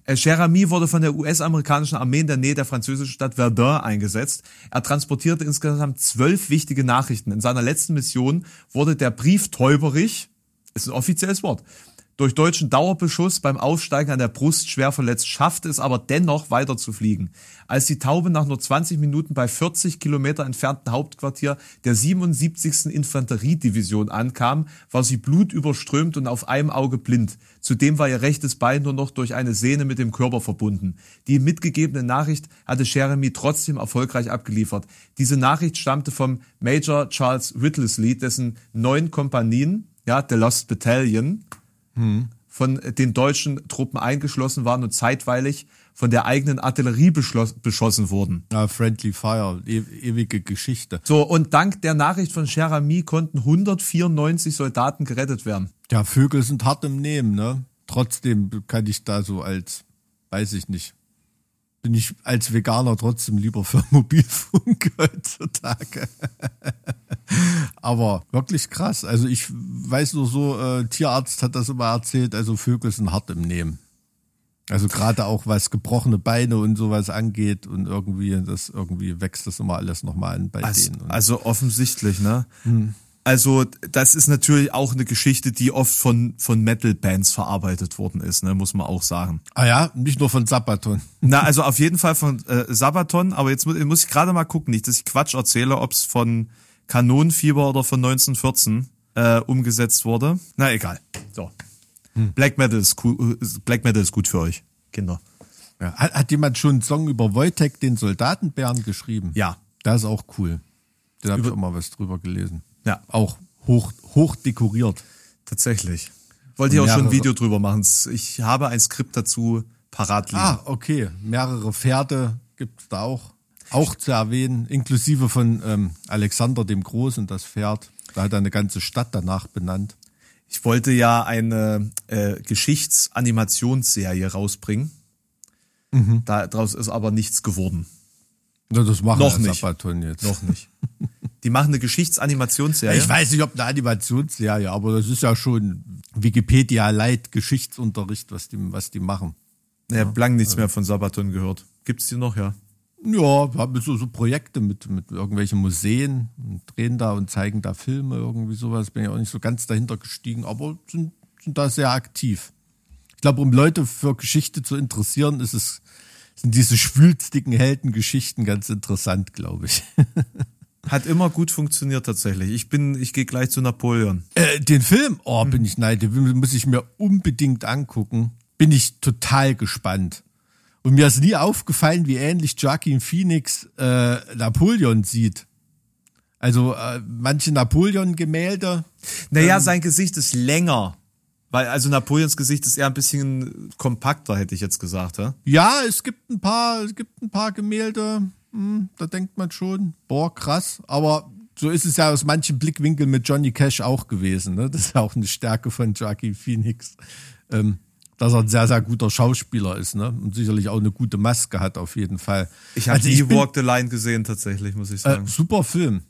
Äh, Cherami wurde von der US-amerikanischen Armee in der Nähe der französischen Stadt Verdun eingesetzt. Er transportierte insgesamt zwölf wichtige Nachrichten. In seiner letzten Mission wurde der Brief Täuberich, ist ein offizielles Wort, durch deutschen Dauerbeschuss beim Aufsteigen an der Brust schwer verletzt, schaffte es aber dennoch weiter zu fliegen. Als die Taube nach nur 20 Minuten bei 40 Kilometer entfernten Hauptquartier der 77. Infanteriedivision ankam, war sie blutüberströmt und auf einem Auge blind. Zudem war ihr rechtes Bein nur noch durch eine Sehne mit dem Körper verbunden. Die mitgegebene Nachricht hatte Jeremy trotzdem erfolgreich abgeliefert. Diese Nachricht stammte vom Major Charles Whittlesley, dessen neun Kompanien, ja, The Lost Battalion, von den deutschen Truppen eingeschlossen waren und zeitweilig von der eigenen Artillerie beschossen wurden. Ja, Friendly Fire, e ewige Geschichte. So, und dank der Nachricht von Cherami konnten 194 Soldaten gerettet werden. Ja, Vögel sind hart im Nehmen, ne? Trotzdem kann ich da so als weiß ich nicht. Bin ich als Veganer trotzdem lieber für Mobilfunk heutzutage. Aber wirklich krass. Also ich weiß nur so, äh, Tierarzt hat das immer erzählt, also Vögel sind hart im Nehmen. Also gerade auch was gebrochene Beine und sowas angeht und irgendwie das irgendwie wächst das immer alles nochmal an bei Also, denen. Also offensichtlich, ne? Also das ist natürlich auch eine Geschichte, die oft von von Metal-Bands verarbeitet worden ist, ne? Muss man auch sagen. ah ja, nicht nur von Sabaton. Na, also auf jeden Fall von äh, Sabaton, aber jetzt muss, muss ich gerade mal gucken, nicht, dass ich Quatsch erzähle, ob es von Kanonenfieber oder von 1914 äh, umgesetzt wurde. Na egal. So. Black Metal ist cool, äh, Black Metal ist gut für euch, Kinder. Ja. Hat, hat jemand schon einen Song über Wojtek, den Soldatenbären, geschrieben? Ja. Das ist auch cool. Da habe ich auch mal was drüber gelesen. Ja. Auch hoch, hoch dekoriert. Tatsächlich. Wollte ich auch schon ein Video drüber machen. Ich habe ein Skript dazu parat liegen. Ah, okay. Mehrere Pferde gibt's da auch. Auch zu erwähnen, inklusive von ähm, Alexander dem Großen, das Pferd. Da hat er eine ganze Stadt danach benannt. Ich wollte ja eine äh, Geschichtsanimationsserie rausbringen. Mhm. Daraus ist aber nichts geworden. Na, das machen Noch wir nicht. Sabaton jetzt. Noch nicht. Die machen eine Geschichtsanimationsserie. Ich weiß nicht, ob eine Animationsserie, aber das ist ja schon Wikipedia Light Geschichtsunterricht, was die, was die machen. Ich habe lang Also nichts mehr von Sabaton gehört. Gibt's die noch, ja? Ja, wir haben so, so Projekte mit, mit irgendwelchen Museen und drehen da und zeigen da Filme, irgendwie sowas. Bin ja auch nicht so ganz dahinter gestiegen, aber sind, sind da sehr aktiv. Ich glaube, um Leute für Geschichte zu interessieren, ist es, sind diese schwülstigen Heldengeschichten ganz interessant, glaube ich. Hat immer gut funktioniert tatsächlich. Ich bin, ich gehe gleich zu Napoleon. Äh, den Film, oh, bin ich neidisch, muss ich mir unbedingt angucken. Bin ich total gespannt. Und mir ist nie aufgefallen, wie ähnlich Joaquin Phoenix äh, Napoleon sieht. Also äh, manche Napoleon-Gemälde. Naja, Ähm. sein Gesicht ist länger. Weil, also Napoleons Gesicht ist eher ein bisschen kompakter, hätte ich jetzt gesagt, ja? Ja, es gibt ein paar, es gibt ein paar Gemälde, hm, da denkt man schon, boah, krass. Aber so ist es ja aus manchen Blickwinkeln mit Johnny Cash auch gewesen. Ne? Das ist ja auch eine Stärke von Joaquin Phoenix. Ähm, dass er ein sehr, sehr guter Schauspieler ist, ne? Und sicherlich auch eine gute Maske hat, auf jeden Fall. Ich habe Also nie Walk the Line gesehen, tatsächlich, muss ich Äh, sagen. super Film.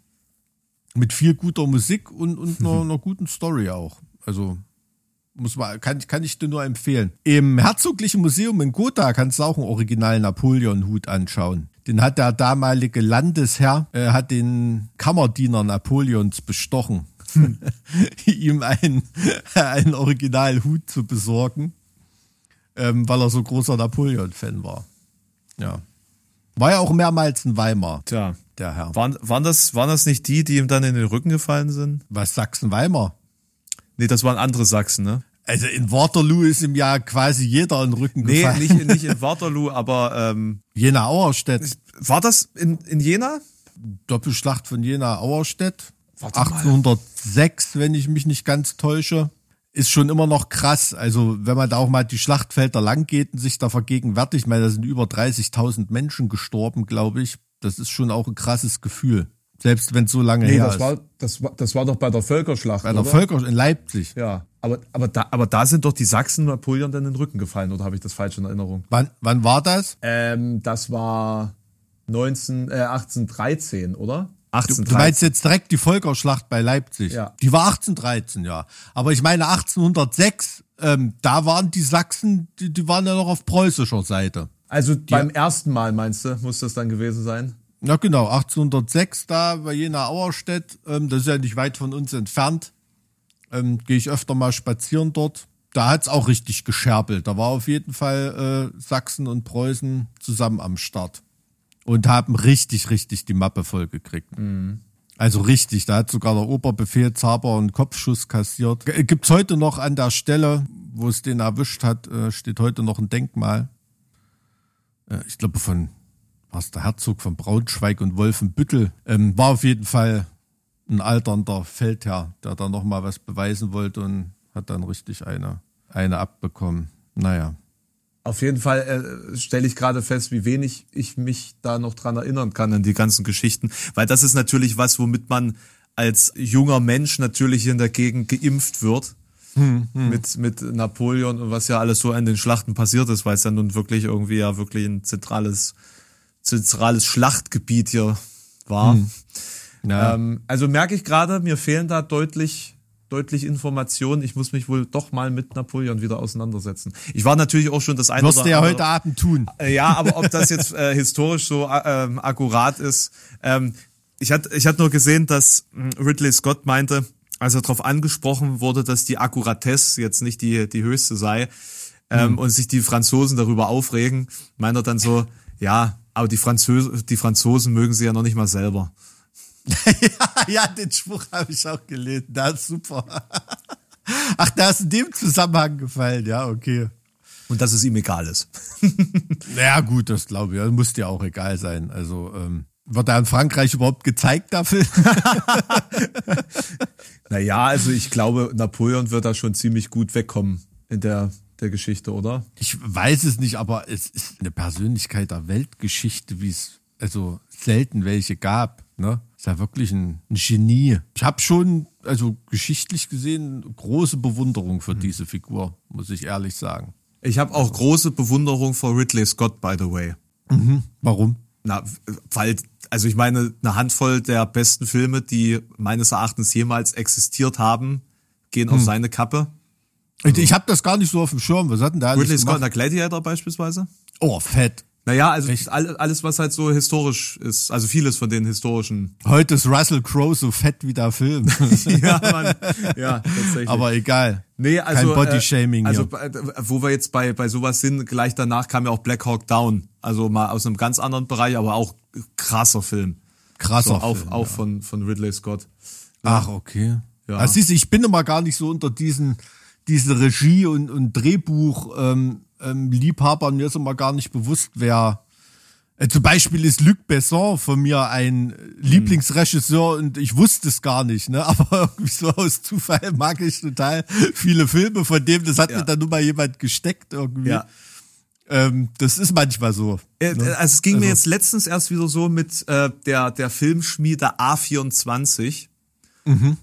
Mit viel guter Musik und, und einer, einer guten Story auch. Also muss man, kann, kann ich dir nur empfehlen. Im Herzoglichen Museum in Gotha kannst du auch einen originalen Napoleon-Hut anschauen. Den hat der damalige Landesherr, äh, hat den Kammerdiener Napoleons bestochen, ihm einen, einen Originalhut zu besorgen, ähm, weil er so großer Napoleon-Fan war. Ja. War ja auch mehrmals in Weimar, Tja. der Herr. Waren, waren, das, waren das nicht die, die ihm dann in den Rücken gefallen sind? Was Sachsen-Weimar? Nee, das waren andere Sachsen, ne? Also in Waterloo ist ihm ja quasi jeder in den Rücken Nee, gefallen. nicht, nicht in Waterloo, aber ähm, Jena Auerstedt, war das in, in Jena? Doppelschlacht von Jena Auerstedt, Warte mal. 1806, wenn ich mich nicht ganz täusche, ist schon immer noch krass. Also wenn man da auch mal die Schlachtfelder lang geht und sich da vergegenwärtigt, ich meine, da sind über 30.000 Menschen gestorben, glaube ich. Das ist schon auch ein krasses Gefühl. Selbst wenn es so lange Nee, her das ist. war, das, war, das war doch bei der Völkerschlacht. Bei der oder? Völker in Leipzig. Ja. Aber, aber, da, aber da sind doch die Sachsen Napoleon dann in den Rücken gefallen, oder habe ich das falsch in Erinnerung? Wann, wann war das? Ähm, das war 19, äh, 1813, oder? Du, 18, du meinst jetzt direkt die Volkerschlacht bei Leipzig? Ja. Die war 1813, ja. Aber ich meine 1806, ähm, da waren die Sachsen, die, die waren ja noch auf preußischer Seite. Also beim ersten Mal, meinst du, muss das dann gewesen sein? Ja genau, 1806 da bei Jena Auerstedt, ähm, das ist ja nicht weit von uns entfernt. Ähm, Gehe ich öfter mal spazieren dort. Da hat's auch richtig gescherbelt. Da war auf jeden Fall äh, Sachsen und Preußen zusammen am Start. Und haben richtig, richtig die Mappe voll gekriegt. Also richtig, da hat sogar der Oberbefehlshaber einen Kopfschuss kassiert. G- Gibt's heute noch an der Stelle, wo es den erwischt hat, äh, steht heute noch ein Denkmal. Äh, ich glaube von, was der Herzog von Braunschweig und Wolfenbüttel, ähm, war auf jeden Fall ein alternder Feldherr, der da noch mal was beweisen wollte und hat dann richtig eine, eine abbekommen. Naja. Auf jeden Fall äh, stelle ich gerade fest, wie wenig ich mich da noch dran erinnern kann an die ganzen Geschichten, weil das ist natürlich was, womit man als junger Mensch natürlich in der Gegend geimpft wird. mit, mit Napoleon und was ja alles so an den Schlachten passiert ist, weil es ja nun wirklich irgendwie ja wirklich ein zentrales, zentrales Schlachtgebiet hier war. Ja. Ähm, also merke ich gerade, mir fehlen da deutlich, deutlich Informationen. Ich muss mich wohl doch mal mit Napoleon wieder auseinandersetzen. Ich war natürlich auch schon das eine Wirst oder du ja andere- heute Abend tun. Äh, Ja, aber ob das jetzt äh, historisch so äh, ähm, akkurat ist. Ähm, ich hatte ich hatte nur gesehen, dass mh, Ridley Scott meinte, als er darauf angesprochen wurde, dass die Akkuratesse jetzt nicht die, die höchste sei ähm, und sich die Franzosen darüber aufregen, meint er dann so, ja, aber die, Französ die Franzosen mögen sie ja noch nicht mal selber. ja, den Spruch habe ich auch gelesen. Das ist super. Ach, da ist in dem Zusammenhang gefallen. Ja, okay. Und dass es ihm egal ist. Ja, gut, das glaube ich. Das muss dir auch egal sein. Also, ähm, wird er in Frankreich überhaupt gezeigt, Film? Naja, also ich glaube, Napoleon wird da schon ziemlich gut wegkommen in der, der Geschichte, oder? Ich weiß es nicht, aber es ist eine Persönlichkeit der Weltgeschichte, wie es also selten welche gab. Ne? Ist ja wirklich ein, ein Genie. Ich habe schon, also geschichtlich gesehen, große Bewunderung für diese Figur, muss ich ehrlich sagen. Ich habe auch große Bewunderung vor Ridley Scott, by the way. Warum? Na, weil, also ich meine, eine Handvoll der besten Filme, die meines Erachtens jemals existiert haben, gehen auf seine Kappe. Ich, ich habe das gar nicht so auf dem Schirm. Was hat denn da Ridley Scott der Gladiator beispielsweise. Oh, fett. Naja, also all- alles, was halt so historisch ist, also vieles von den historischen. Heute ist Russell Crowe so fett wie der Film. ja, Mann. Ja, tatsächlich. aber egal. Nee, also, Kein Bodyshaming äh, Also, hier. wo wir jetzt bei, bei sowas sind, gleich danach kam ja auch Black Hawk Down. Also mal aus einem ganz anderen Bereich, aber auch krasser Film. Krasser So, auch Film, auch ja. von, von Ridley Scott. Ach, okay. Ja. Ja. siehst du, ich bin immer gar nicht so unter diesen, diese Regie- und, und Drehbuch ähm, ähm, Liebhabern. Mir ist immer gar nicht bewusst, wer. Äh, zum Beispiel ist Luc Besson von mir ein Lieblingsregisseur und ich wusste es gar nicht, ne? Aber irgendwie so aus Zufall mag ich total viele Filme von dem. Das hat Ja. mir dann nur mal jemand gesteckt irgendwie. Ja. Ähm, das ist manchmal so. Äh, ne? Also es ging mir Also- jetzt letztens erst wieder so mit äh, der, der Filmschmiede A24. Mhm.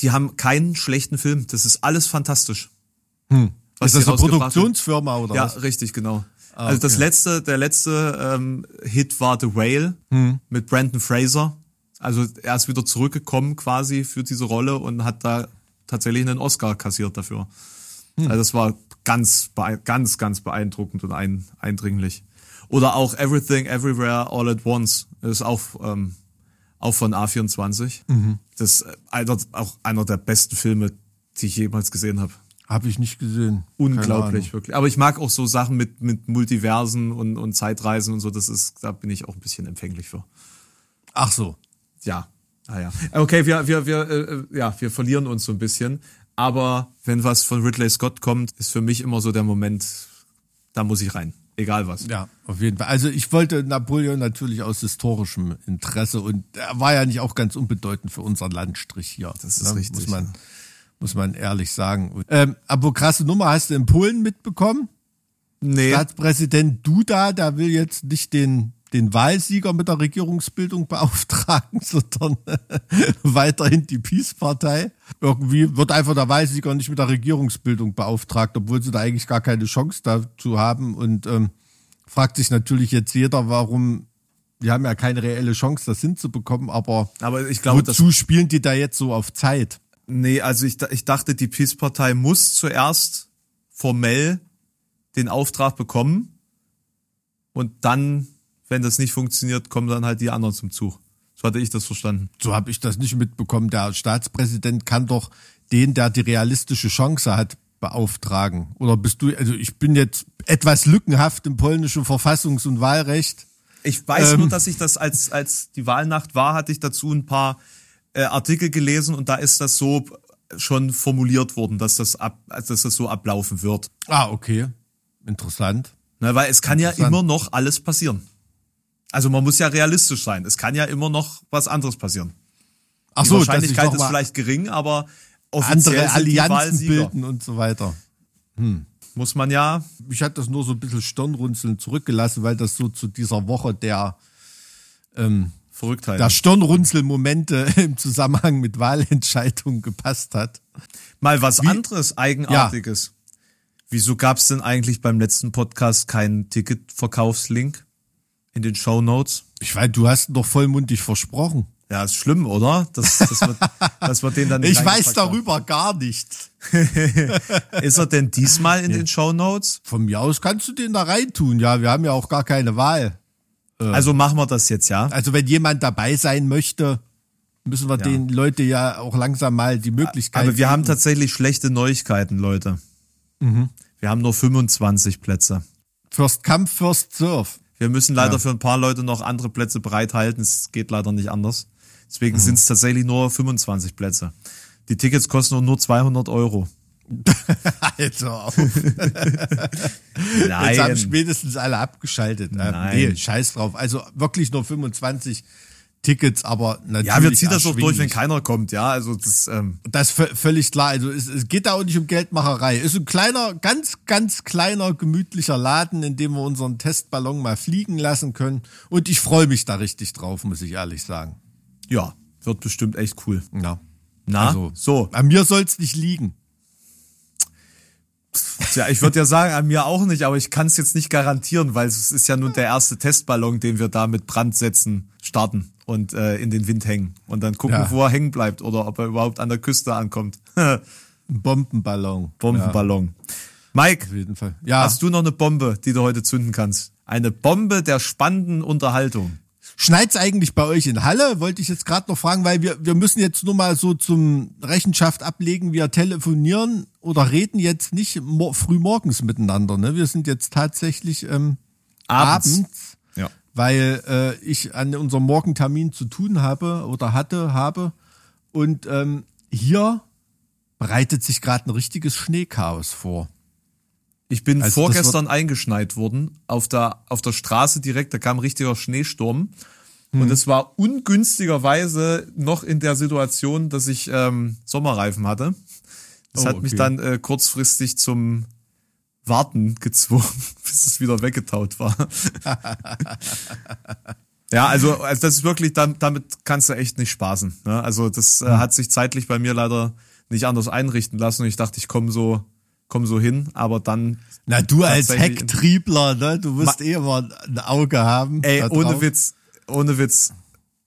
Die haben keinen schlechten Film. Das ist alles fantastisch. Was ist das eine. Produktionsfirma oder Ja, was? richtig, genau. also das letzte, der letzte ähm, Hit war The Whale Hm. mit Brandon Fraser. Also er ist wieder zurückgekommen quasi für diese Rolle und hat da tatsächlich einen Oscar kassiert dafür. Hm. Also das war ganz, ganz, ganz beeindruckend und ein, eindringlich. Oder auch Everything, Everywhere, All at Once ist auch, ähm, auch von A24. Mhm. Das ist äh, einer, auch einer der besten Filme, die ich jemals gesehen habe. Habe ich nicht gesehen. Unglaublich, wirklich. Aber ich mag auch so Sachen mit, mit Multiversen und, und Zeitreisen und so. Das ist, da bin ich auch ein bisschen empfänglich für. Ach so. Ja. Ah, ja. Okay, wir, wir, wir, äh, ja, wir verlieren uns so ein bisschen. Aber wenn was von Ridley Scott kommt, ist für mich immer so der Moment, da muss ich rein. Egal was. Ja, auf jeden Fall. Also ich wollte Napoleon natürlich aus historischem Interesse und er war ja nicht auch ganz unbedeutend für unseren Landstrich hier. Das ist richtig, Muss man, muss man ehrlich sagen. Ähm, aber krasse Nummer hast du in Polen mitbekommen? Nee. Staatspräsident Duda, der will jetzt nicht den, den Wahlsieger mit der Regierungsbildung beauftragen, sondern weiterhin die Peace-Partei. Irgendwie wird einfach der Wahlsieger nicht mit der Regierungsbildung beauftragt, obwohl sie da eigentlich gar keine Chance dazu haben. Und ähm, fragt sich natürlich jetzt jeder, warum, wir haben ja keine reelle Chance, das hinzubekommen, aber Aber ich glaube, wozu spielen die da jetzt so auf Zeit? Nee, also ich, ich dachte, die Peace-Partei muss zuerst formell den Auftrag bekommen und dann, wenn das nicht funktioniert, kommen dann halt die anderen zum Zug. So hatte ich das verstanden. so habe ich das nicht mitbekommen. Der Staatspräsident kann doch den, der die realistische Chance hat, beauftragen. Oder bist du, also ich bin jetzt etwas lückenhaft im polnischen Verfassungs- und Wahlrecht. Ich weiß Ähm. nur, dass ich das als, als die Wahlnacht war, hatte ich dazu ein paar äh, Artikel gelesen und da ist das so schon formuliert worden, dass das, ab, dass das so ablaufen wird. Ah, okay. Interessant. Ne, weil es kann ja immer noch alles passieren. Also man muss ja realistisch sein. Es kann ja immer noch was anderes passieren. Ach Die so, sich Wahrscheinlichkeit ist vielleicht gering, aber offiziell andere die Allianzen bilden und so weiter. Muss man ja. Ich hatte das nur so ein bisschen Stirnrunzeln zurückgelassen, weil das so zu dieser Woche der, Verrücktheit. der Stirnrunzelmomente im Zusammenhang mit Wahlentscheidungen gepasst hat. Mal was anderes, Eigenartiges. Wieso gab's denn eigentlich beim letzten Podcast keinen Ticketverkaufslink in den Show Notes? Ich weiß, du hast doch vollmundig versprochen. Ja, ist schlimm, oder? Das, das wird, das wird den dann nicht Ich weiß eingepackt haben. darüber gar nichts. Ist er denn diesmal in den Show Notes? Von mir aus kannst du den da reintun. Ja, wir haben ja auch gar keine Wahl. Also machen wir das jetzt, ja? Also wenn jemand dabei sein möchte, müssen wir den Leute ja auch langsam mal die Möglichkeit Aber wir haben geben. tatsächlich schlechte Neuigkeiten, Leute. Mhm. Wir haben nur 25 Plätze. First come, first serve. Wir müssen leider für ein paar Leute noch andere Plätze bereithalten. Es geht leider nicht anders. Deswegen Mhm. sind es tatsächlich nur 25 Plätze. Die Tickets kosten nur 200 Euro. Also, auf. Nein. jetzt haben spätestens alle abgeschaltet. Ähm, Nein. Nee, scheiß drauf. Also wirklich nur 25 Tickets, aber natürlich. ja, wir ziehen das doch durch, wenn keiner kommt, ja. Also das, ähm, Das ist vö- völlig klar. Also es, es geht da auch nicht um Geldmacherei. Es ist ein kleiner, ganz, ganz kleiner, gemütlicher Laden, in dem wir unseren Testballon mal fliegen lassen können. Und ich freue mich da richtig drauf, muss ich ehrlich sagen. ja, wird bestimmt echt cool. Ja. Na, Also, so. An mir soll's nicht liegen. Ja, ich würde ja sagen, an mir auch nicht, aber ich kann es jetzt nicht garantieren, weil es ist ja nun der erste Testballon, den wir da mit Brandsätzen starten und äh, in den Wind hängen. Und dann gucken, Ja. wo er hängen bleibt oder ob er überhaupt an der Küste ankommt. Ein Bombenballon. Bombenballon. Mike, Auf jeden Fall. Ja. hast du noch eine Bombe, die du heute zünden kannst? Eine Bombe der spannenden Unterhaltung. Schneit's eigentlich bei euch in Halle? Wollte ich jetzt gerade noch fragen, weil wir, wir müssen jetzt nur mal so zum Rechenschaft ablegen. Wir telefonieren oder reden jetzt nicht mo früh morgens miteinander. Ne? Wir sind jetzt tatsächlich ähm, Abends. abends, Ja. weil äh, ich an unserem Morgentermin zu tun habe oder hatte, habe. Und ähm, hier bereitet sich gerade ein richtiges Schneechaos vor. Ich bin Also vorgestern eingeschneit worden auf der, auf der Straße direkt, da kam ein richtiger Schneesturm. Mhm. Und es war ungünstigerweise noch in der Situation, dass ich ähm, Sommerreifen hatte. Das Oh, hat mich okay. dann äh, kurzfristig zum Warten gezwungen, bis es wieder weggetaut war. ja, also, also das ist wirklich, damit, damit kannst du echt nicht spaßen. Ne? Also das äh, hat sich zeitlich bei mir leider nicht anders einrichten lassen und ich dachte, ich komme so, komm so hin, aber dann Na, du als Hecktriebler, ne? du musst Ma- eh immer ein Auge haben. Ey, ohne. Witz, ohne Witz.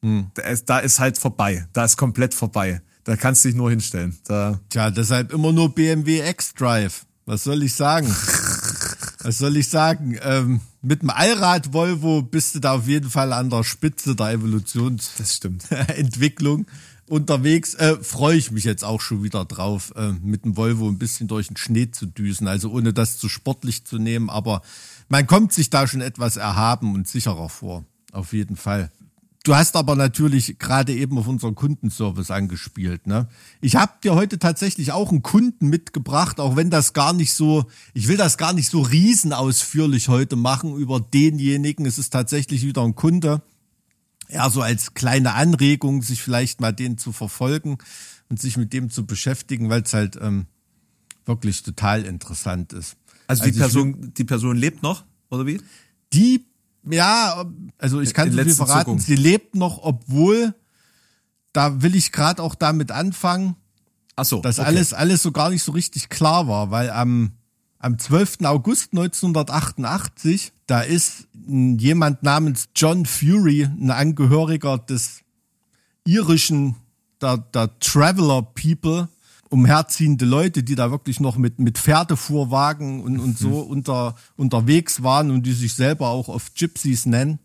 Da, ist, da ist halt vorbei. Da ist komplett vorbei. Da kannst du dich nur hinstellen. Da, Tja, deshalb immer nur BMW X-Drive. Was soll ich sagen? Was soll ich sagen? Ähm, mit dem Allrad Volvo bist du da auf jeden Fall an der Spitze der Evolutions das stimmt. Entwicklung unterwegs. Äh, Freue ich mich jetzt auch schon wieder drauf, äh, mit dem Volvo ein bisschen durch den Schnee zu düsen. Also ohne das zu sportlich zu nehmen, aber man kommt sich da schon etwas erhaben und sicherer vor. Auf jeden Fall. Du hast aber natürlich gerade eben auf unseren Kundenservice angespielt. Ne? Ich habe dir heute tatsächlich auch einen Kunden mitgebracht, auch wenn das gar nicht so, ich will das gar nicht so riesenausführlich heute machen über denjenigen. Es ist tatsächlich wieder ein Kunde, ja, so als kleine Anregung, sich vielleicht mal den zu verfolgen und sich mit dem zu beschäftigen, weil es halt ähm, wirklich total interessant ist. Also, die ich Person, die Person lebt noch, oder wie? Die, ja, also ich kann In so viel verraten, Zuckung. sie lebt noch, obwohl, da will ich gerade auch damit anfangen, Ach so. dass okay. alles, alles so gar nicht so richtig klar war, weil am, am 12. August 1988, da ist jemand namens John Fury, ein Angehöriger des irischen, der, der Traveler People, umherziehende Leute, die da wirklich noch mit, mit Pferdefuhrwagen und, und so unter, unterwegs waren und die sich selber auch oft Gypsies nennen,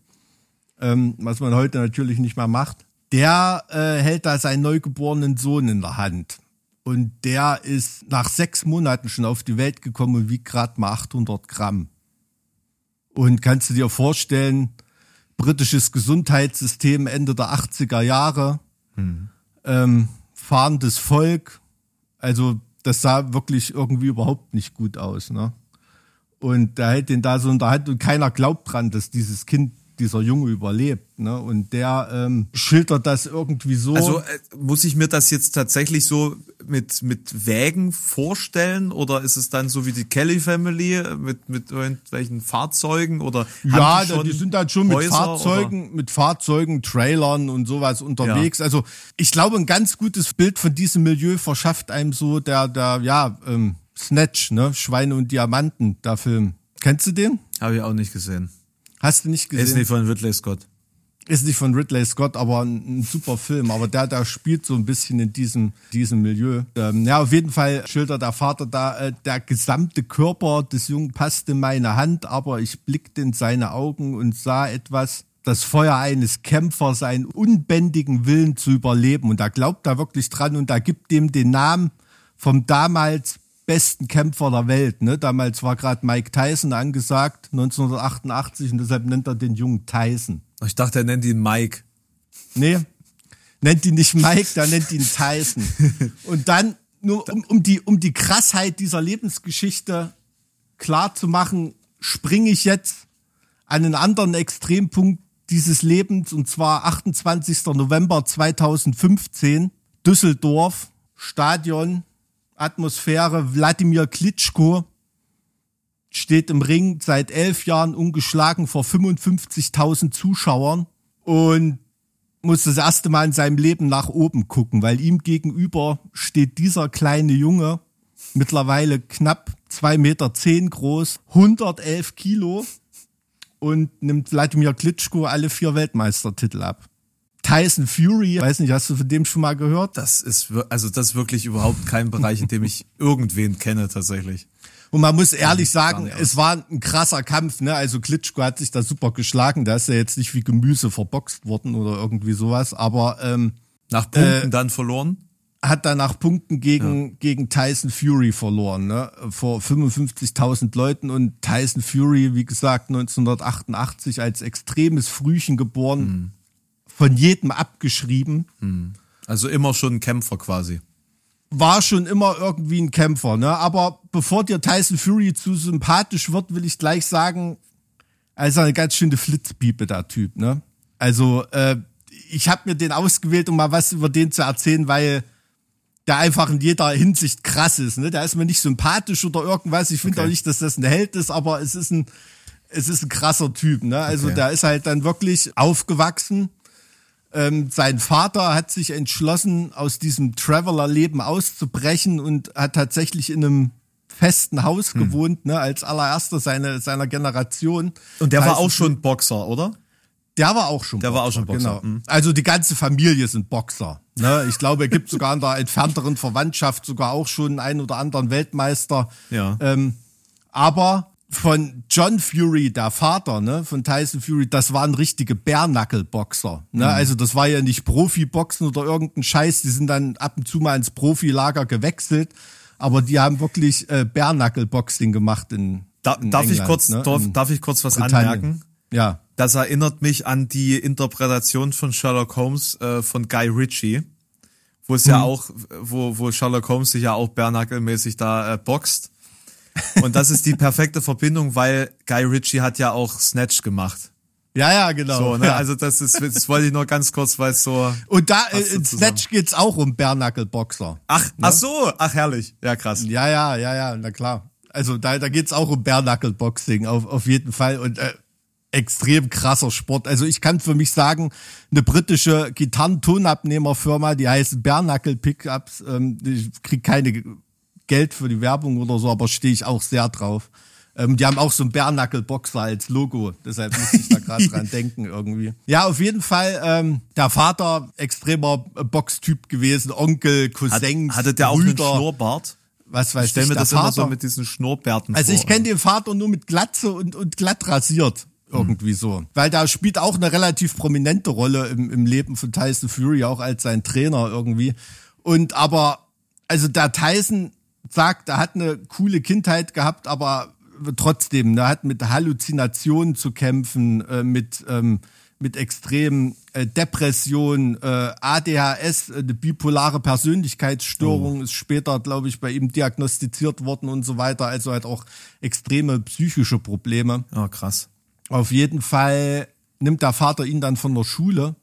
ähm, was man heute natürlich nicht mehr macht. Der äh, hält da seinen neugeborenen Sohn in der Hand. Und der ist nach sechs Monaten schon auf die Welt gekommen und wiegt gerade mal 800 Gramm. Und kannst du dir vorstellen, britisches Gesundheitssystem Ende der 80er Jahre, ähm, fahrendes Volk, also das sah wirklich irgendwie überhaupt nicht gut aus. Ne? Und der hält den da so in der Hand und keiner glaubt dran, dass dieses Kind dieser Junge überlebt. Ne? Und der ähm, schildert das irgendwie so. Also äh, muss ich mir das jetzt tatsächlich so mit, mit Wägen vorstellen oder ist es dann so wie die Kelly Family mit, mit irgendwelchen Fahrzeugen oder ja, die, die, sind halt schon mit Häuser Fahrzeugen, mit Fahrzeugen, Trailern und sowas unterwegs. Also ich glaube, ein ganz gutes Bild von diesem Milieu verschafft einem so der, der, ja, ähm, Snatch, ne? Schweine und Diamanten, der Film. Kennst du den? Oder? Habe ich auch nicht gesehen. Hast du nicht gesehen? Ist nicht von Ridley Scott. Ist nicht von Ridley Scott, aber ein, ein super Film. Aber der, der spielt so ein bisschen in diesem, diesem Milieu. Ähm, ja, auf jeden Fall schildert der Vater da, äh, der gesamte Körper des Jungen passte in meine Hand, aber ich blickte in seine Augen und sah etwas, das Feuer eines Kämpfers, einen unbändigen Willen zu überleben. Und da glaubt er wirklich dran und da gibt dem den Namen vom damals besten Kämpfer der Welt. Ne? Damals war gerade Mike Tyson angesagt, 1988, und deshalb nennt er den Jungen Tyson. Ich dachte, er nennt ihn Mike. Nee, nennt ihn nicht Mike, dann nennt ihn Tyson. Und dann, nur um, um, die, um die Krassheit dieser Lebensgeschichte klar zu machen, springe ich jetzt an einen anderen Extrempunkt dieses Lebens, und zwar 28. November 2015, Düsseldorf, Stadion, Atmosphäre, Wladimir Klitschko steht im Ring seit elf Jahren ungeschlagen vor 55.000 Zuschauern und muss das erste Mal in seinem Leben nach oben gucken, weil ihm gegenüber steht dieser kleine Junge, mittlerweile knapp zwei Meter zehn groß, 111 Kilo und nimmt Wladimir Klitschko alle vier Weltmeistertitel ab. Tyson Fury, weiß nicht, hast du von dem schon mal gehört? Das ist, also das ist wirklich überhaupt kein Bereich, in dem ich irgendwen kenne tatsächlich. Und man muss ehrlich gar sagen, es war ein krasser Kampf, ne? Also Klitschko hat sich da super geschlagen, da ist er jetzt nicht wie Gemüse verboxt worden oder irgendwie sowas, aber ähm, Nach Punkten dann verloren? hat dann nach Punkten gegen, gegen Tyson Fury verloren, ne? Vor 55.000 Leuten und Tyson Fury, wie gesagt, 1988 als extremes Frühchen geboren, von jedem abgeschrieben. Also immer schon ein Kämpfer quasi. war schon immer irgendwie ein Kämpfer, ne? Aber bevor dir Tyson Fury zu sympathisch wird, will ich gleich sagen, er ist eine ganz schöne Flitzpiepe, der Typ, ne? Also, äh, ich habe mir den ausgewählt, um mal was über den zu erzählen, weil der einfach in jeder Hinsicht krass ist, ne? Der ist mir nicht sympathisch oder irgendwas. Ich finde Okay. auch nicht, dass das ein Held ist, aber es ist ein, es ist ein krasser Typ, ne? Also Okay. der ist halt dann wirklich aufgewachsen ähm, sein Vater hat sich entschlossen, aus diesem Traveler-Leben auszubrechen und hat tatsächlich in einem festen Haus Hm. gewohnt, ne, als allererster seine, seiner Generation. Und der Das war heißt, auch schon Boxer, oder? Der war auch schon Der war auch schon Boxer, Genau. mhm. Also die ganze Familie sind Boxer. Ne? Ich glaube, es gibt sogar in der entfernteren Verwandtschaft sogar auch schon einen oder anderen Weltmeister. Ja. Ähm, aber von John Fury, der Vater ne, von Tyson Fury, das waren richtige Bärnackelboxer. Ne? Mhm. Also das war ja nicht Profiboxen oder irgendein Scheiß. Die sind dann ab und zu mal ins Profilager gewechselt. Aber die haben wirklich äh, Bärnackelboxing gemacht in, Da, in darf ich England, kurz, ne? darf, darf ich kurz was Britannien. anmerken? Ja. Das erinnert mich an die Interpretation von Sherlock Holmes äh, von Guy Ritchie, wo es Mhm. ja auch, wo, wo Sherlock Holmes sich ja auch bärnackelmäßig da äh, boxt. Und das ist die perfekte Verbindung, weil Guy Ritchie hat ja auch Snatch gemacht. Ja, ja, genau. So, ne? Also das ist, das wollte ich nur ganz kurz, weil es so. Und da äh, in zusammen. Snatch geht's auch um Bärnackelboxer. Ach, ach so, ach herrlich. Ja, krass. Ja, ja, ja, ja, na klar. Also da, da geht's auch um Bärnackelboxing, auf, auf jeden Fall. Und äh, extrem krasser Sport. Also ich kann für mich sagen, eine britische Gitarren-Tonabnehmerfirma, die heißt Bärnackel Pickups, ähm, ich krieg keine Geld für die Werbung oder so, aber stehe ich auch sehr drauf. Ähm, die haben auch so einen Bärnackelboxer als Logo, deshalb muss ich da gerade dran denken irgendwie. Ja, auf jeden Fall ähm, der Vater extremer Boxtyp gewesen, Onkel, Hat, Cousins, hatte der auch einen Schnurrbart? was weiß Ich stell ich, mir das immer Vater. so mit diesen Schnurrbärten Also vor. ich kenne den Vater nur mit Glatze und, und glatt rasiert. Irgendwie so. Weil da spielt auch eine relativ prominente Rolle im, im Leben von Tyson Fury, auch als sein Trainer irgendwie. Und aber, also der Tyson sagt, er hat eine coole Kindheit gehabt, aber trotzdem, er hat mit Halluzinationen zu kämpfen, äh, mit, ähm, mit extremen äh, Depressionen, äh, ADHS, äh, eine bipolare Persönlichkeitsstörung ist später, glaube ich, bei ihm diagnostiziert worden und so weiter. Also halt auch extreme psychische Probleme. Oh, krass. Auf jeden Fall nimmt der Vater ihn dann von der Schule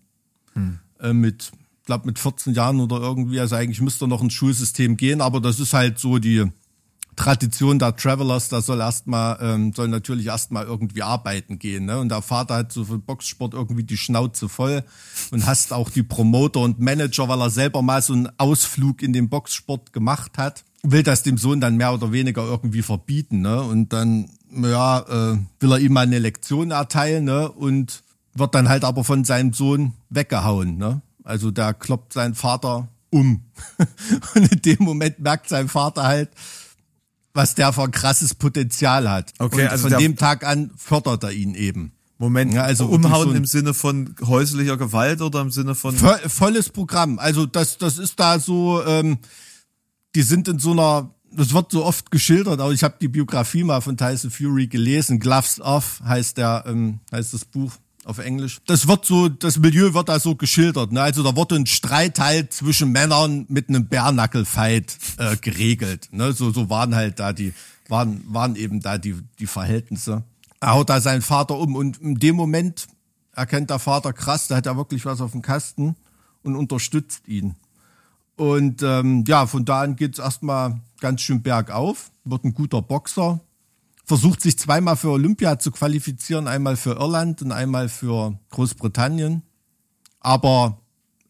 äh, mit, glaube mit 14 Jahren oder irgendwie. Also eigentlich müsste noch ins Schulsystem gehen, aber das ist halt so die Tradition der Travelers. Da soll erstmal ähm, soll natürlich erstmal irgendwie arbeiten gehen. Ne? Und der Vater hat so für Boxsport irgendwie die Schnauze voll und hasst auch die Promoter und Manager, weil er selber mal so einen Ausflug in den Boxsport gemacht hat will das dem Sohn dann mehr oder weniger irgendwie verbieten, ne? Und dann, ja, äh, will er ihm mal eine Lektion erteilen, ne? Und wird dann halt aber von seinem Sohn weggehauen, ne? Also der kloppt seinen Vater um. Und in dem Moment merkt sein Vater halt, was der für ein krasses Potenzial hat. Okay, Und also von dem Tag an fördert er ihn eben. Moment, Ja, also umhauen so im Sinne von häuslicher Gewalt oder im Sinne von. Voll, volles Programm. Also das, das ist da so, ähm, die sind in so einer, das wird so oft geschildert, aber ich habe die Biografie mal von Tyson Fury gelesen. Gloves Off heißt der, ähm, heißt das Buch auf Englisch. Das wird so, das Milieu wird da so geschildert. Ne? Also da wurde ein Streit halt zwischen Männern mit einem Bärnackel-Fight äh, geregelt. Ne? So, so waren halt da die, waren, waren eben da die, die Verhältnisse. Er haut da seinen Vater um und in dem Moment erkennt der Vater krass, da hat er wirklich was auf dem Kasten und unterstützt ihn. Und ähm, ja, von da an geht's erstmal ganz schön bergauf, wird ein guter Boxer, versucht sich zweimal für Olympia zu qualifizieren, einmal für Irland und einmal für Großbritannien, aber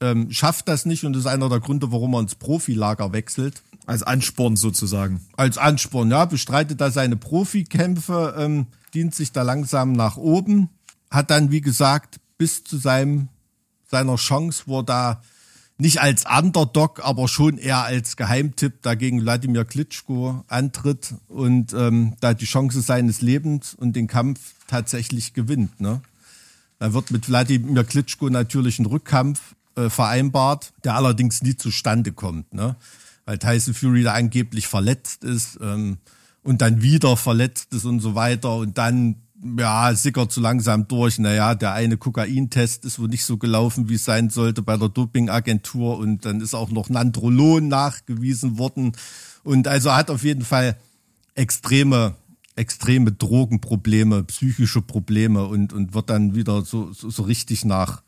ähm, schafft das nicht und das ist einer der Gründe, warum er ins Profilager wechselt Als Ansporn sozusagen. als Ansporn, ja, bestreitet da seine Profikämpfe, ähm, dient sich da langsam nach oben, hat dann, wie gesagt, bis zu seinem, seiner Chance, wo er da nicht als Underdog, aber schon eher als Geheimtipp dagegen Wladimir Klitschko antritt und ähm, da die Chance seines Lebens und den Kampf tatsächlich gewinnt. Ne? Da wird mit Wladimir Klitschko natürlich ein Rückkampf äh, vereinbart, der allerdings nie zustande kommt, ne? Weil Tyson Fury da angeblich verletzt ist ähm, und dann wieder verletzt ist und so weiter und dann ja, sickert so langsam durch. Naja, der eine Kokaintest ist wohl nicht so gelaufen, wie es sein sollte bei der Dopingagentur und dann ist auch noch Nandrolon nachgewiesen worden. Und also hat auf jeden Fall extreme, extreme Drogenprobleme, psychische Probleme und, und wird dann wieder so, so, so richtig nach,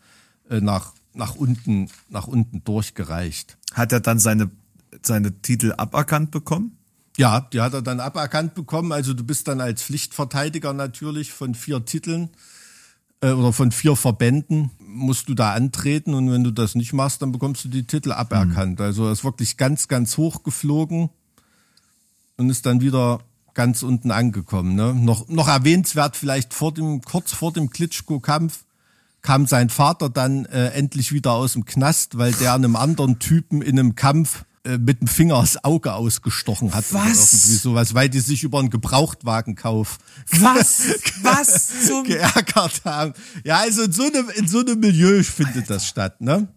äh, nach, nach unten, nach unten durchgereicht. Hat er dann seine, seine Titel aberkannt bekommen? Ja, die hat er dann aberkannt bekommen. Also du bist dann als Pflichtverteidiger natürlich von vier Titeln äh, oder von vier Verbänden musst du da antreten und wenn du das nicht machst, dann bekommst du die Titel aberkannt. Also er ist wirklich ganz, ganz hoch geflogen und ist dann wieder ganz unten angekommen. Ne? Noch, noch erwähnenswert vielleicht vor dem, kurz vor dem Klitschko-Kampf kam sein Vater dann äh, endlich wieder aus dem Knast, weil der einem anderen Typen in einem Kampf mit dem Finger das Auge ausgestochen hat. oder Was? Irgendwie sowas, weil die sich über einen Gebrauchtwagenkauf Was? Was zum... geärgert haben. Ja, also in so einem, in so einem Milieu findet das statt, ne?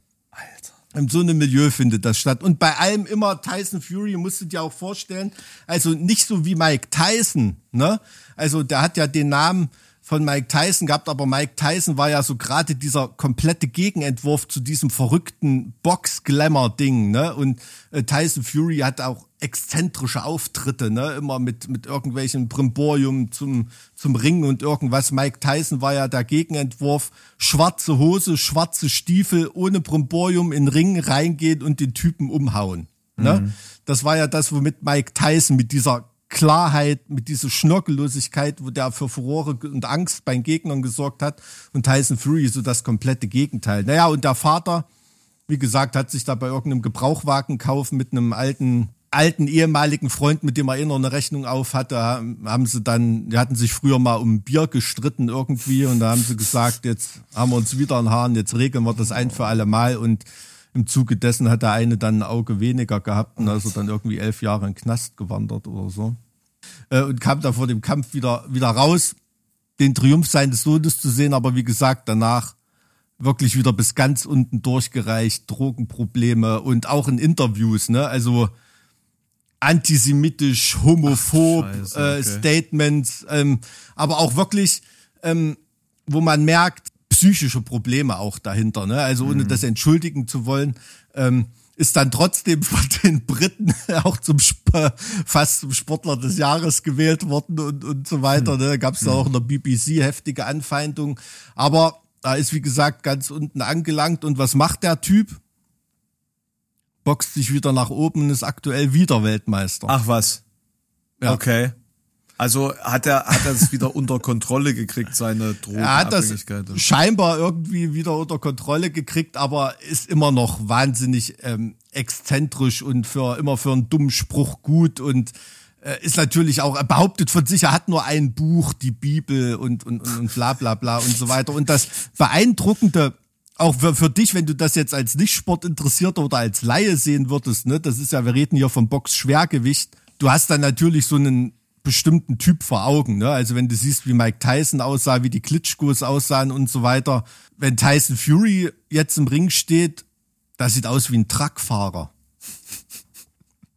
In so einem Milieu findet das statt. Und bei allem immer Tyson Fury, musst du dir auch vorstellen, also nicht so wie Mike Tyson, ne? Also der hat ja den Namen von Mike Tyson gehabt, aber Mike Tyson war ja so gerade dieser komplette Gegenentwurf zu diesem verrückten Box-Glamour-Ding, ne? Und äh, Tyson Fury hat auch exzentrische Auftritte, ne? Immer mit, mit irgendwelchen Brimborium zum, zum Ringen und irgendwas. Mike Tyson war ja der Gegenentwurf. Schwarze Hose, schwarze Stiefel, ohne Brimborium in den Ring reingehen und den Typen umhauen. Ne? Das war ja das, womit Mike Tyson mit dieser Klarheit, mit dieser Schnörkellosigkeit, wo der für Furore und Angst bei Gegnern gesorgt hat und Tyson Fury so das komplette Gegenteil. Naja, und der Vater, wie gesagt, hat sich da bei irgendeinem Gebrauchwagenkauf mit einem alten alten ehemaligen Freund, mit dem er immer eine Rechnung auf hatte, haben sie dann, die hatten sich früher mal um Bier gestritten irgendwie und da haben sie gesagt, jetzt haben wir uns wieder ein Haaren, jetzt regeln wir das ein für alle Mal und im Zuge dessen hat der eine dann ein Auge weniger gehabt und also dann irgendwie elf Jahre in den Knast gewandert oder so. Äh, und kam da vor dem Kampf wieder, wieder raus, den Triumph seines Sohnes zu sehen, aber wie gesagt, danach wirklich wieder bis ganz unten durchgereicht, Drogenprobleme und auch in Interviews, ne? Also antisemitisch, homophob, Scheiße, äh, okay. Statements, ähm, aber auch wirklich, ähm, wo man merkt, psychische Probleme auch dahinter, ne? Also ohne das entschuldigen zu wollen, ähm, ist dann trotzdem von den Briten auch zum fast zum Sportler des Jahres gewählt worden und, und so weiter. Ne? Gab es da auch in der BBC heftige Anfeindung. Aber Da ist, wie gesagt, ganz unten angelangt. Und was macht der Typ? Boxt sich wieder nach oben und ist aktuell wieder Weltmeister. Ach was. Ja. Okay. Also hat er hat er es wieder unter Kontrolle gekriegt, seine Er hat das Drogenabhängigkeit. scheinbar irgendwie wieder unter Kontrolle gekriegt, aber ist immer noch wahnsinnig ähm, exzentrisch und für immer für einen dummen Spruch gut und äh, ist natürlich auch, er behauptet von sich, er hat nur ein Buch, die Bibel und, und, und, und bla bla bla und so weiter. Und das Beeindruckende, auch für, für dich, wenn du das jetzt als Nicht-Sport-Interessierter oder als Laie sehen würdest, ne, das ist ja, wir reden hier vom Box-Schwergewicht, du hast dann natürlich so einen bestimmten Typ vor Augen. Ne? Also wenn du siehst, wie Mike Tyson aussah, wie die Klitschkos aussahen und so weiter. Wenn Tyson Fury jetzt im Ring steht, das sieht aus wie ein Truckfahrer.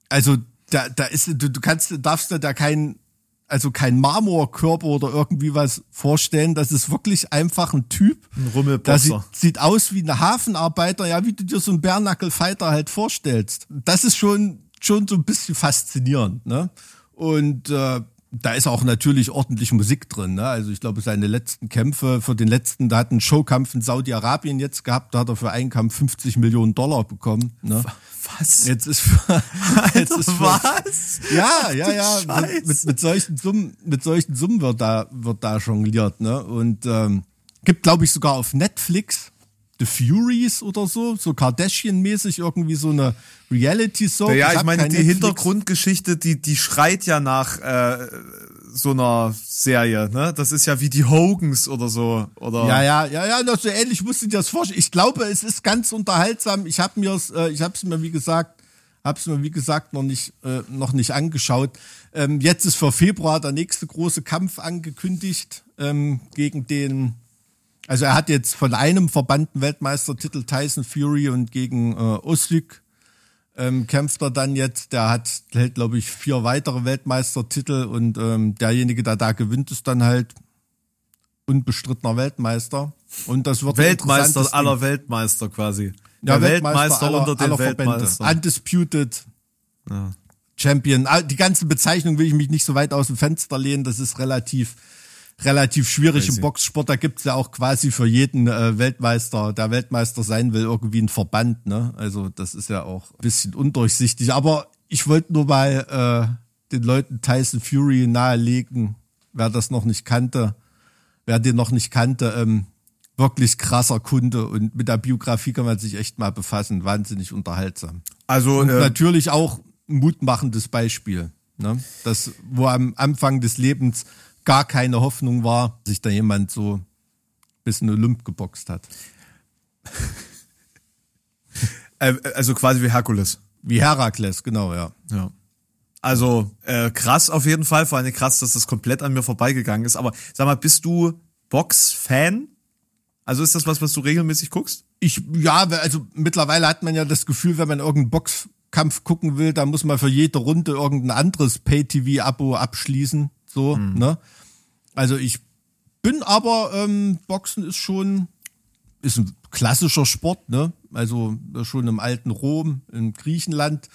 Also da, da ist, du, du kannst, darfst dir da kein, also kein Marmorkörper oder irgendwie was vorstellen. Das ist wirklich einfach ein Typ. Ein Das Rummelboxer. sieht, sieht aus wie ein Hafenarbeiter, ja, wie du dir so einen Bärnackel-Fighter halt vorstellst. Das ist schon, schon so ein bisschen faszinierend, ne? Und äh, da ist auch natürlich ordentlich Musik drin, ne? Also ich glaube, seine letzten Kämpfe, für den letzten, da hat einen Showkampf in Saudi-Arabien jetzt gehabt, da hat er für einen Kampf 50 Millionen Dollar bekommen, ne? Was? Jetzt ist für, jetzt ist für, was? ja, ja, ja. Mit, mit, mit solchen Summen, mit solchen Summen wird da, wird da jongliert, ne? Und ähm, gibt, glaube ich, sogar auf Netflix The Furies oder so, so Kardashian-mäßig irgendwie so eine Reality-Soap. Ja, ich hab meine, die Netflix. Hintergrundgeschichte, die, die schreit ja nach äh, so einer Serie, ne? Das ist ja wie die Hogans oder so. Oder Ja, ja, ja, ja, so ähnlich musst du dir das vorstellen. Ich glaube, es ist ganz unterhaltsam. Ich habe mir, äh, ich habe es mir wie gesagt, habe es mir wie gesagt noch nicht, äh, noch nicht angeschaut. Ähm, jetzt ist für Februar der nächste große Kampf angekündigt ähm, gegen den. Also er hat jetzt von einem verbannten Weltmeistertitel Tyson Fury und gegen äh, Usyk ähm, kämpft er dann jetzt. Der hat hält glaube ich vier weitere Weltmeistertitel und ähm, derjenige, der da gewinnt, ist dann halt unbestrittener Weltmeister. Und das wird Weltmeister aller. Weltmeister quasi. Ja, Der Weltmeister aller- unter den. Weltmeistern. Undisputed Champion. Ah, Die ganze Bezeichnung will ich mich nicht so weit aus dem Fenster lehnen. Das ist relativ relativ schwierig Crazy. im Boxsport. Da gibt's ja auch quasi für jeden äh, Weltmeister, der Weltmeister sein will, irgendwie einen Verband. Ne? Also das ist ja auch ein bisschen undurchsichtig. Aber ich wollte nur mal äh, den Leuten Tyson Fury nahelegen, wer das noch nicht kannte, wer den noch nicht kannte, ähm, wirklich krasser Kunde und mit der Biografie kann man sich echt mal befassen. Wahnsinnig unterhaltsam. Also Und äh, natürlich auch ein mutmachendes Beispiel. Ne? Das, wo am Anfang des Lebens gar keine Hoffnung war, sich da jemand so bis in Olymp geboxt hat. äh, also quasi wie Herkules. Wie Herakles, genau, ja. Ja. Also äh, krass auf jeden Fall, vor allem krass, dass das komplett an mir vorbeigegangen ist. Aber sag mal, bist du Box-Fan? Also ist das was, was du regelmäßig guckst? Ich, ja, also mittlerweile hat man ja das Gefühl, wenn man irgendeinen Boxkampf gucken will, da muss man für jede Runde irgendein anderes Pay-TV-Abo abschließen. So, ne? Also ich bin aber, ähm, Boxen ist schon, ist ein klassischer Sport, ne? Also schon im alten Rom, in Griechenland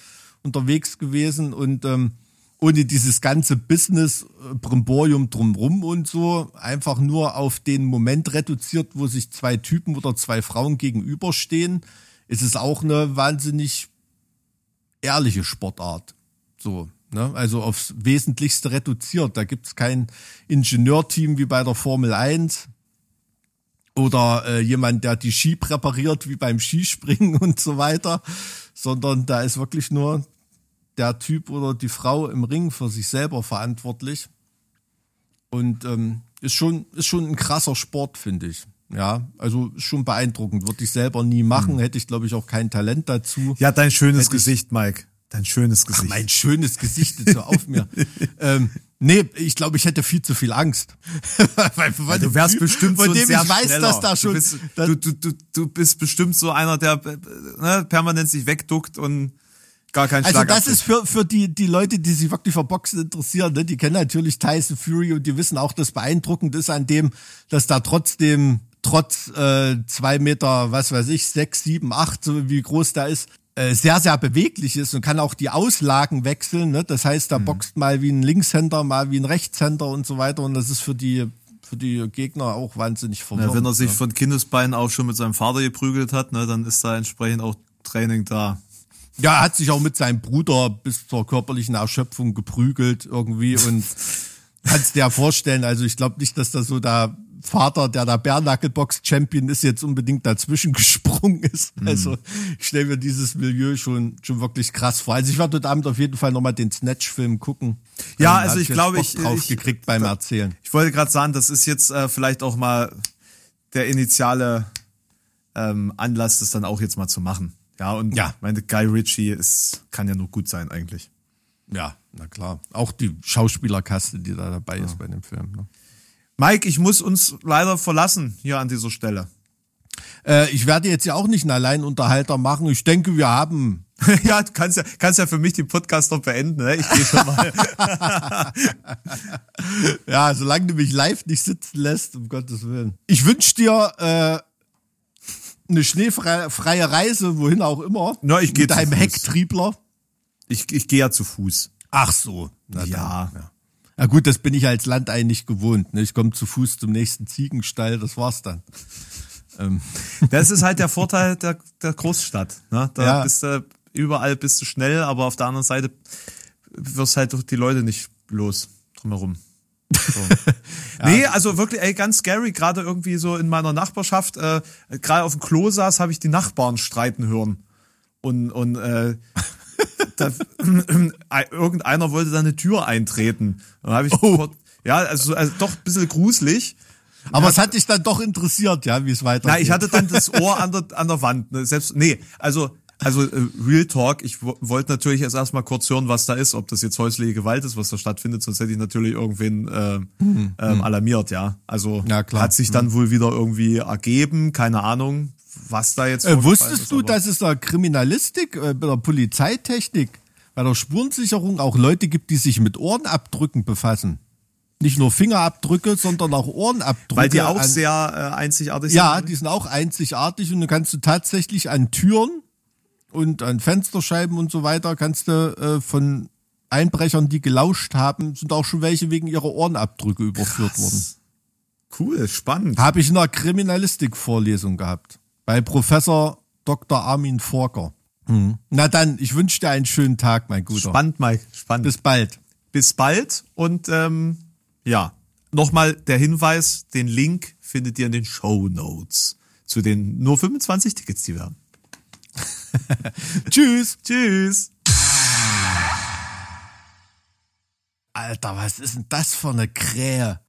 unterwegs gewesen und ähm, ohne dieses ganze Business äh, Brimborium drumrum und so, einfach nur auf den Moment reduziert, wo sich zwei Typen oder zwei Frauen gegenüberstehen, ist es auch eine wahnsinnig ehrliche Sportart. So, ne? Also aufs Wesentlichste reduziert. Da gibt's kein Ingenieurteam wie bei der Formel 1 oder äh, jemand, der die Ski präpariert wie beim Skispringen und so weiter, sondern da ist wirklich nur der Typ oder die Frau im Ring für sich selber verantwortlich. Und ähm, ist schon ist schon ein krasser Sport, finde ich. Ja, also schon beeindruckend. Würde ich selber nie machen, hätte ich glaube ich auch kein Talent dazu. Ja, dein schönes Hätte ich- Gesicht, Mike. Dein schönes Gesicht. Mein schönes Gesicht ist so auf mir. ähm, nee, ich glaube, ich hätte viel zu viel Angst. Weil von du wärst bestimmt von so dem sehr ich weiß, dass da schon. du, bist, du, du, du, du bist bestimmt so einer, der äh, ne, permanent sich wegduckt und gar keinen also Schlag das abkriegt. ist für, für die, die Leute, die sich wirklich für Boxen interessieren, ne? die kennen natürlich Tyson Fury und die wissen auch, dass beeindruckend ist an dem, dass da trotzdem trotz äh, zwei Meter, was weiß ich, sechs, sieben, acht, so wie groß da ist, sehr, sehr beweglich ist und kann auch die Auslagen wechseln. Ne? Das heißt, Mhm. da boxt mal wie ein Linkshänder, mal wie ein Rechtshänder und so weiter. Und das ist für die für die Gegner auch wahnsinnig verwirrend. Ja, wenn er sich ja. von Kindesbeinen auch schon mit seinem Vater geprügelt hat, ne, dann ist da entsprechend auch Training da. Ja, er hat sich auch mit seinem Bruder bis zur körperlichen Erschöpfung geprügelt irgendwie und kannst dir ja vorstellen, also ich glaube nicht, dass da so der Vater, der da Bärnackelbox-Champion ist, jetzt unbedingt dazwischen gesprungen ist. Mhm. Also ich stelle mir dieses Milieu schon, schon wirklich krass vor. Also ich werde heute Abend auf jeden Fall nochmal den Snatch-Film gucken. Ja, Ähm, also ich glaube, ich- drauf ich- gekriegt beim Erzählen. Ich wollte gerade sagen, das ist jetzt äh, vielleicht auch mal der initiale ähm, Anlass, das dann auch jetzt mal zu machen. Ja, und Ja. meine Guy Ritchie ist, kann ja nur gut sein eigentlich. Ja, na klar. Auch die Schauspielerkaste, die da dabei ist bei dem Film. Ne? Mike, ich muss uns leider verlassen hier an dieser Stelle. Äh, ich werde jetzt ja auch nicht einen Alleinunterhalter machen. Ich denke, wir haben ja, du kannst ja, kannst ja für mich den Podcast noch beenden. Ne? Ich gehe schon mal. Ja, solange du mich live nicht sitzen lässt, um Gottes Willen. Ich wünsche dir äh, eine schneefreie freie Reise, wohin auch immer. Na, ich geh Mit deinem. Hecktriebler. Ich, ich gehe ja zu Fuß. Ach so. Na dann, Ja. Ja. Ja gut, das bin ich als Landei nicht gewohnt. Ne? Ich komme zu Fuß zum nächsten Ziegenstall, das war's dann. Das ist halt der Vorteil der, der Großstadt. Ne? Da Ja. bist du überall bist du schnell, aber auf der anderen Seite wirst halt durch die Leute nicht los drumherum. So. Nee, also wirklich, ey, ganz scary, gerade irgendwie so in meiner Nachbarschaft, äh, gerade auf dem Klo saß, habe ich die Nachbarn streiten hören. Und, und äh, da, irgendeiner wollte da eine Tür eintreten. Dann habe ich Oh. kurz, ja, also, also doch ein bisschen gruselig. Aber es hat dich dann doch interessiert, ja, wie es weitergeht. Na, ich hatte dann das Ohr an der, an der Wand. Ne? Selbst, nee, also, also äh, Real Talk, ich wo- wollte natürlich erst erstmal kurz hören, was da ist, ob das jetzt häusliche Gewalt ist, was da stattfindet, sonst hätte ich natürlich irgendwen äh, ähm, alarmiert, ja. Also Mhm. Ja, klar. Mhm. hat sich dann wohl wieder irgendwie ergeben, keine Ahnung, was da jetzt Äh, wusstest ist, du, dass es da Kriminalistik, äh, bei der Polizeitechnik, bei der Spurensicherung auch Leute gibt, die sich mit Ohrenabdrücken befassen? Nicht nur Fingerabdrücke, sondern auch Ohrenabdrücke. weil die auch an, sehr äh, einzigartig Ja, sind? die sind auch einzigartig und dann kannst du tatsächlich an Türen und an Fensterscheiben und so weiter kannst du äh, von Einbrechern, die gelauscht haben, sind auch schon welche wegen ihrer Ohrenabdrücke überführt worden. Cool, spannend. Habe ich in einer Kriminalistik-Vorlesung gehabt. Bei Professor Dr. Armin Forker. Mhm. Na dann, ich wünsche dir einen schönen Tag, mein Guter. Spannend, Mike, spannend. Bis bald. bis bald und ähm, ja, nochmal der Hinweis, den Link findet ihr in den Show Notes zu den nur 25 Tickets, die wir haben. Tschüss. Tschüss. Alter, was ist denn das für eine Krähe?